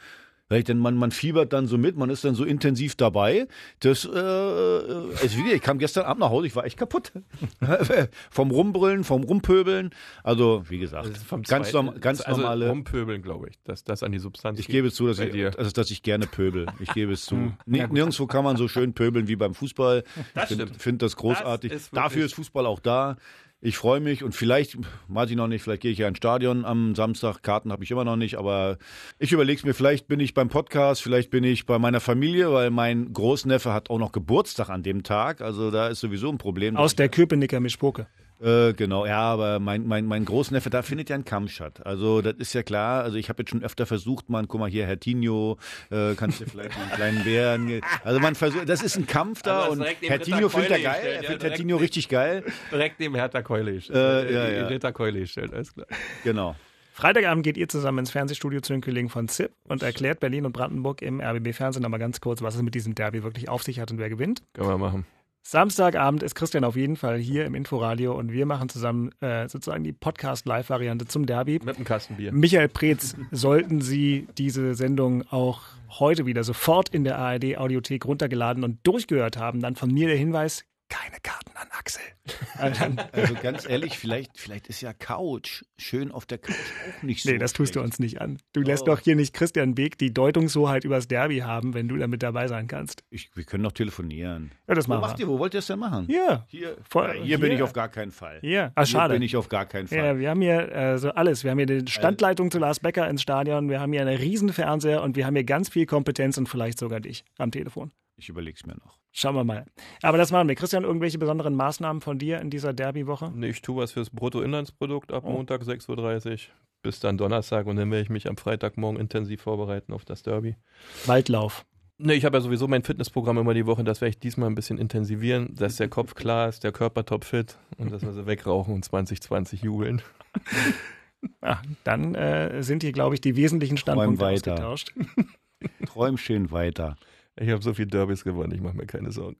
Weil ich denn man, man fiebert dann so mit, man ist dann so intensiv dabei. Das, äh, äh, also wie gesagt, ich kam gestern Abend nach Hause, ich war echt kaputt. <laughs> vom Rumbrüllen, vom Rumpöbeln. Also, wie gesagt, ist vom ganz, norm, ganz also normale. Rumpöbeln, glaube ich, dass das an die Substanz Ich gebe es zu, dass ich, also, dass ich gerne pöbel. Ich gebe es zu. <laughs> Hm, ja. Nirgendwo kann man so schön pöbeln wie beim Fußball. Das Ich finde find das großartig. Das ist Dafür ist Fußball auch da. Ich freue mich und vielleicht, weiß ich noch nicht, vielleicht gehe ich ja ins Stadion am Samstag. Karten habe ich immer noch nicht, aber ich überlege es mir, vielleicht bin ich beim Podcast, vielleicht bin ich bei meiner Familie, weil mein Großneffe hat auch noch Geburtstag an dem Tag. Also da ist sowieso ein Problem. Aus der Köpenicker Mischpoke. Äh, genau, ja, aber mein, mein, mein Großneffe, da findet ja ein Kampf statt. Also, das ist ja klar. Also, ich habe jetzt schon öfter versucht, man, guck mal hier, Herr Tino, äh, kannst du vielleicht einen kleinen Bären. Also, man versucht, das ist ein Kampf da Also, und Herr Tino findet er geil. gestellt, Er ja, findet Herr Tino richtig geil. Direkt neben Hertha Keule gestellt. Äh, ja, ja. Ritter Keule gestellt, alles klar. Genau. Freitagabend geht ihr zusammen ins Fernsehstudio zu den Kollegen von ZIP und erklärt Berlin und Brandenburg im RBB-Fernsehen nochmal ganz kurz, was es mit diesem Derby wirklich auf sich hat und wer gewinnt. Können wir machen. Samstagabend ist Christian auf jeden Fall hier im Inforadio und wir machen zusammen äh, sozusagen die Podcast-Live-Variante zum Derby. Mit einem Kastenbier. Michael Preetz, sollten Sie diese Sendung auch heute wieder sofort in der ARD-Audiothek runtergeladen und durchgehört haben, dann von mir der Hinweis, keine Karten an Axel. Äh, dann- Also, ganz ehrlich, vielleicht, vielleicht ist ja Couch schön auf der Couch auch nicht so. Nee, das tust du uns nicht an. Du lässt Oh. doch hier nicht Christian Beek die Deutungshoheit übers Derby haben, wenn du da mit dabei sein kannst. Ich, wir können doch telefonieren. Ja, das Wo machen macht wir. ihr? Wo wollt ihr es denn machen? Hier. Hier, Vor- Ja, hier, bin hier. ich auf gar keinen Fall. Hier. Ah, schade. Hier bin ich auf gar keinen Fall. Ja, wir haben hier äh, so alles. Wir haben hier die Standleitung zu Lars Becker ins Stadion, wir haben hier einen riesen Fernseher und wir haben hier ganz viel Kompetenz und vielleicht sogar dich am Telefon. Ich überlege es mir noch. Schauen wir mal. Aber das machen wir. Christian, irgendwelche besonderen Maßnahmen von dir in dieser Derby-Woche? Nee, ich tue was fürs Bruttoinlandsprodukt ab Oh. Montag 6.30 Uhr bis dann Donnerstag und dann werde ich mich am Freitagmorgen intensiv vorbereiten auf das Derby. Waldlauf. Ne, ich habe ja sowieso mein Fitnessprogramm immer die Woche, das werde ich diesmal ein bisschen intensivieren, dass der Kopf klar ist, der Körper topfit und dass wir so wegrauchen und 2020 jubeln. Ja, <laughs> dann äh, sind hier, glaube ich, die wesentlichen Standpunkte weiter. ausgetauscht. Träum schön weiter. Ich habe so viel Derbys gewonnen, ich mache mir keine Sorgen.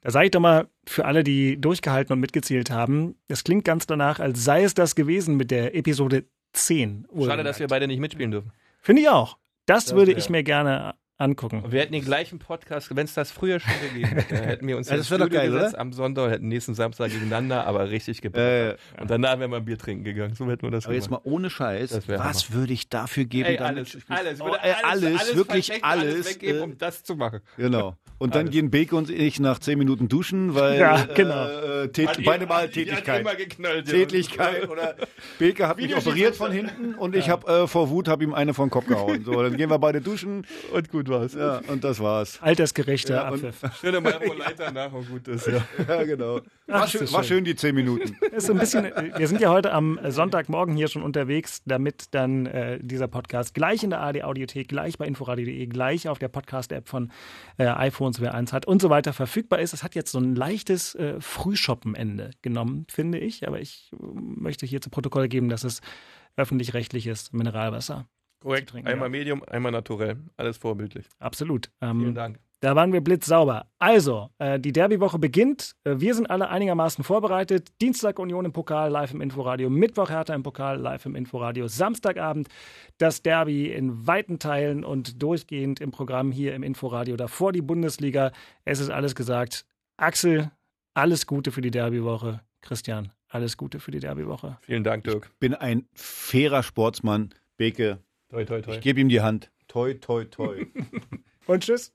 Da sage ich doch mal für alle, die durchgehalten und mitgezählt haben, es klingt ganz danach, als sei es das gewesen mit der Episode 10. Schade, dass wir beide nicht mitspielen dürfen. Finde ich auch. Das, Das würde wär- ich mir gerne angucken. Wir hätten den gleichen Podcast, wenn es das früher schon gegeben hätte, hätten wir uns <laughs> Ja, das wär doch geil, oder? am Sonntag und hätten nächsten Samstag gegeneinander, aber richtig geballert. Und danach wären wir ein Bier trinken gegangen. So hätten wir das Aber jetzt mal gemacht. ohne Scheiß, was Hammer. würde ich dafür geben? Ey, alles, alles, Oh, alles, alles, wirklich alles. alles weggeben, äh, um das zu machen. Genau. Und dann Alles. gehen Beke und ich nach zehn Minuten duschen, weil Ja, genau. äh, Tät Hat beide Mal Tätigkeit. immer geknallt, ja. Tätigkeit oder Beke hat mich operiert von hinten und ich habe äh, vor Wut hab ihm eine vom Kopf gehauen. So, dann gehen wir beide duschen Und gut war's. ja, und das war's. Altersgerechter Ja, Abpfiff. Schöne <laughs> Leiter nach und gut ist, ja. Ja, genau. Ach, War, ist schön, das war schön. schön die zehn Minuten. <laughs> ist so ein bisschen, äh, wir sind ja heute am Sonntagmorgen hier schon unterwegs, damit dann äh, dieser Podcast gleich in der AD Audiothek, gleich bei inforadio.de, gleich auf der Podcast-App von äh, iPhones, wer eins hat und so weiter verfügbar ist. Es hat jetzt so ein leichtes äh, Frühshoppenende genommen, finde ich, aber ich äh, möchte hier zu Protokoll geben, dass es öffentlich-rechtliches Mineralwasser. Korrekt. trinken, Einmal ja. Medium, einmal naturell. Alles vorbildlich. Absolut. Ähm, Vielen Dank. Da waren wir blitzsauber. Also, äh, die Derby-Woche beginnt. Äh, wir sind alle einigermaßen vorbereitet. Dienstag Union im Pokal, live im Inforadio. Mittwoch Hertha im Pokal, live im Inforadio. Samstagabend das Derby in weiten Teilen und durchgehend im Programm hier im Inforadio. Davor die Bundesliga. Es ist alles gesagt. Axel, alles Gute für die Derby-Woche. Christian, alles Gute für die Derby-Woche. Vielen Dank, Dirk. Bin ein fairer Sportsmann. Beke, Toi, toi, toi. ich gebe ihm die Hand. Toi, toi, toi. <laughs> Und tschüss.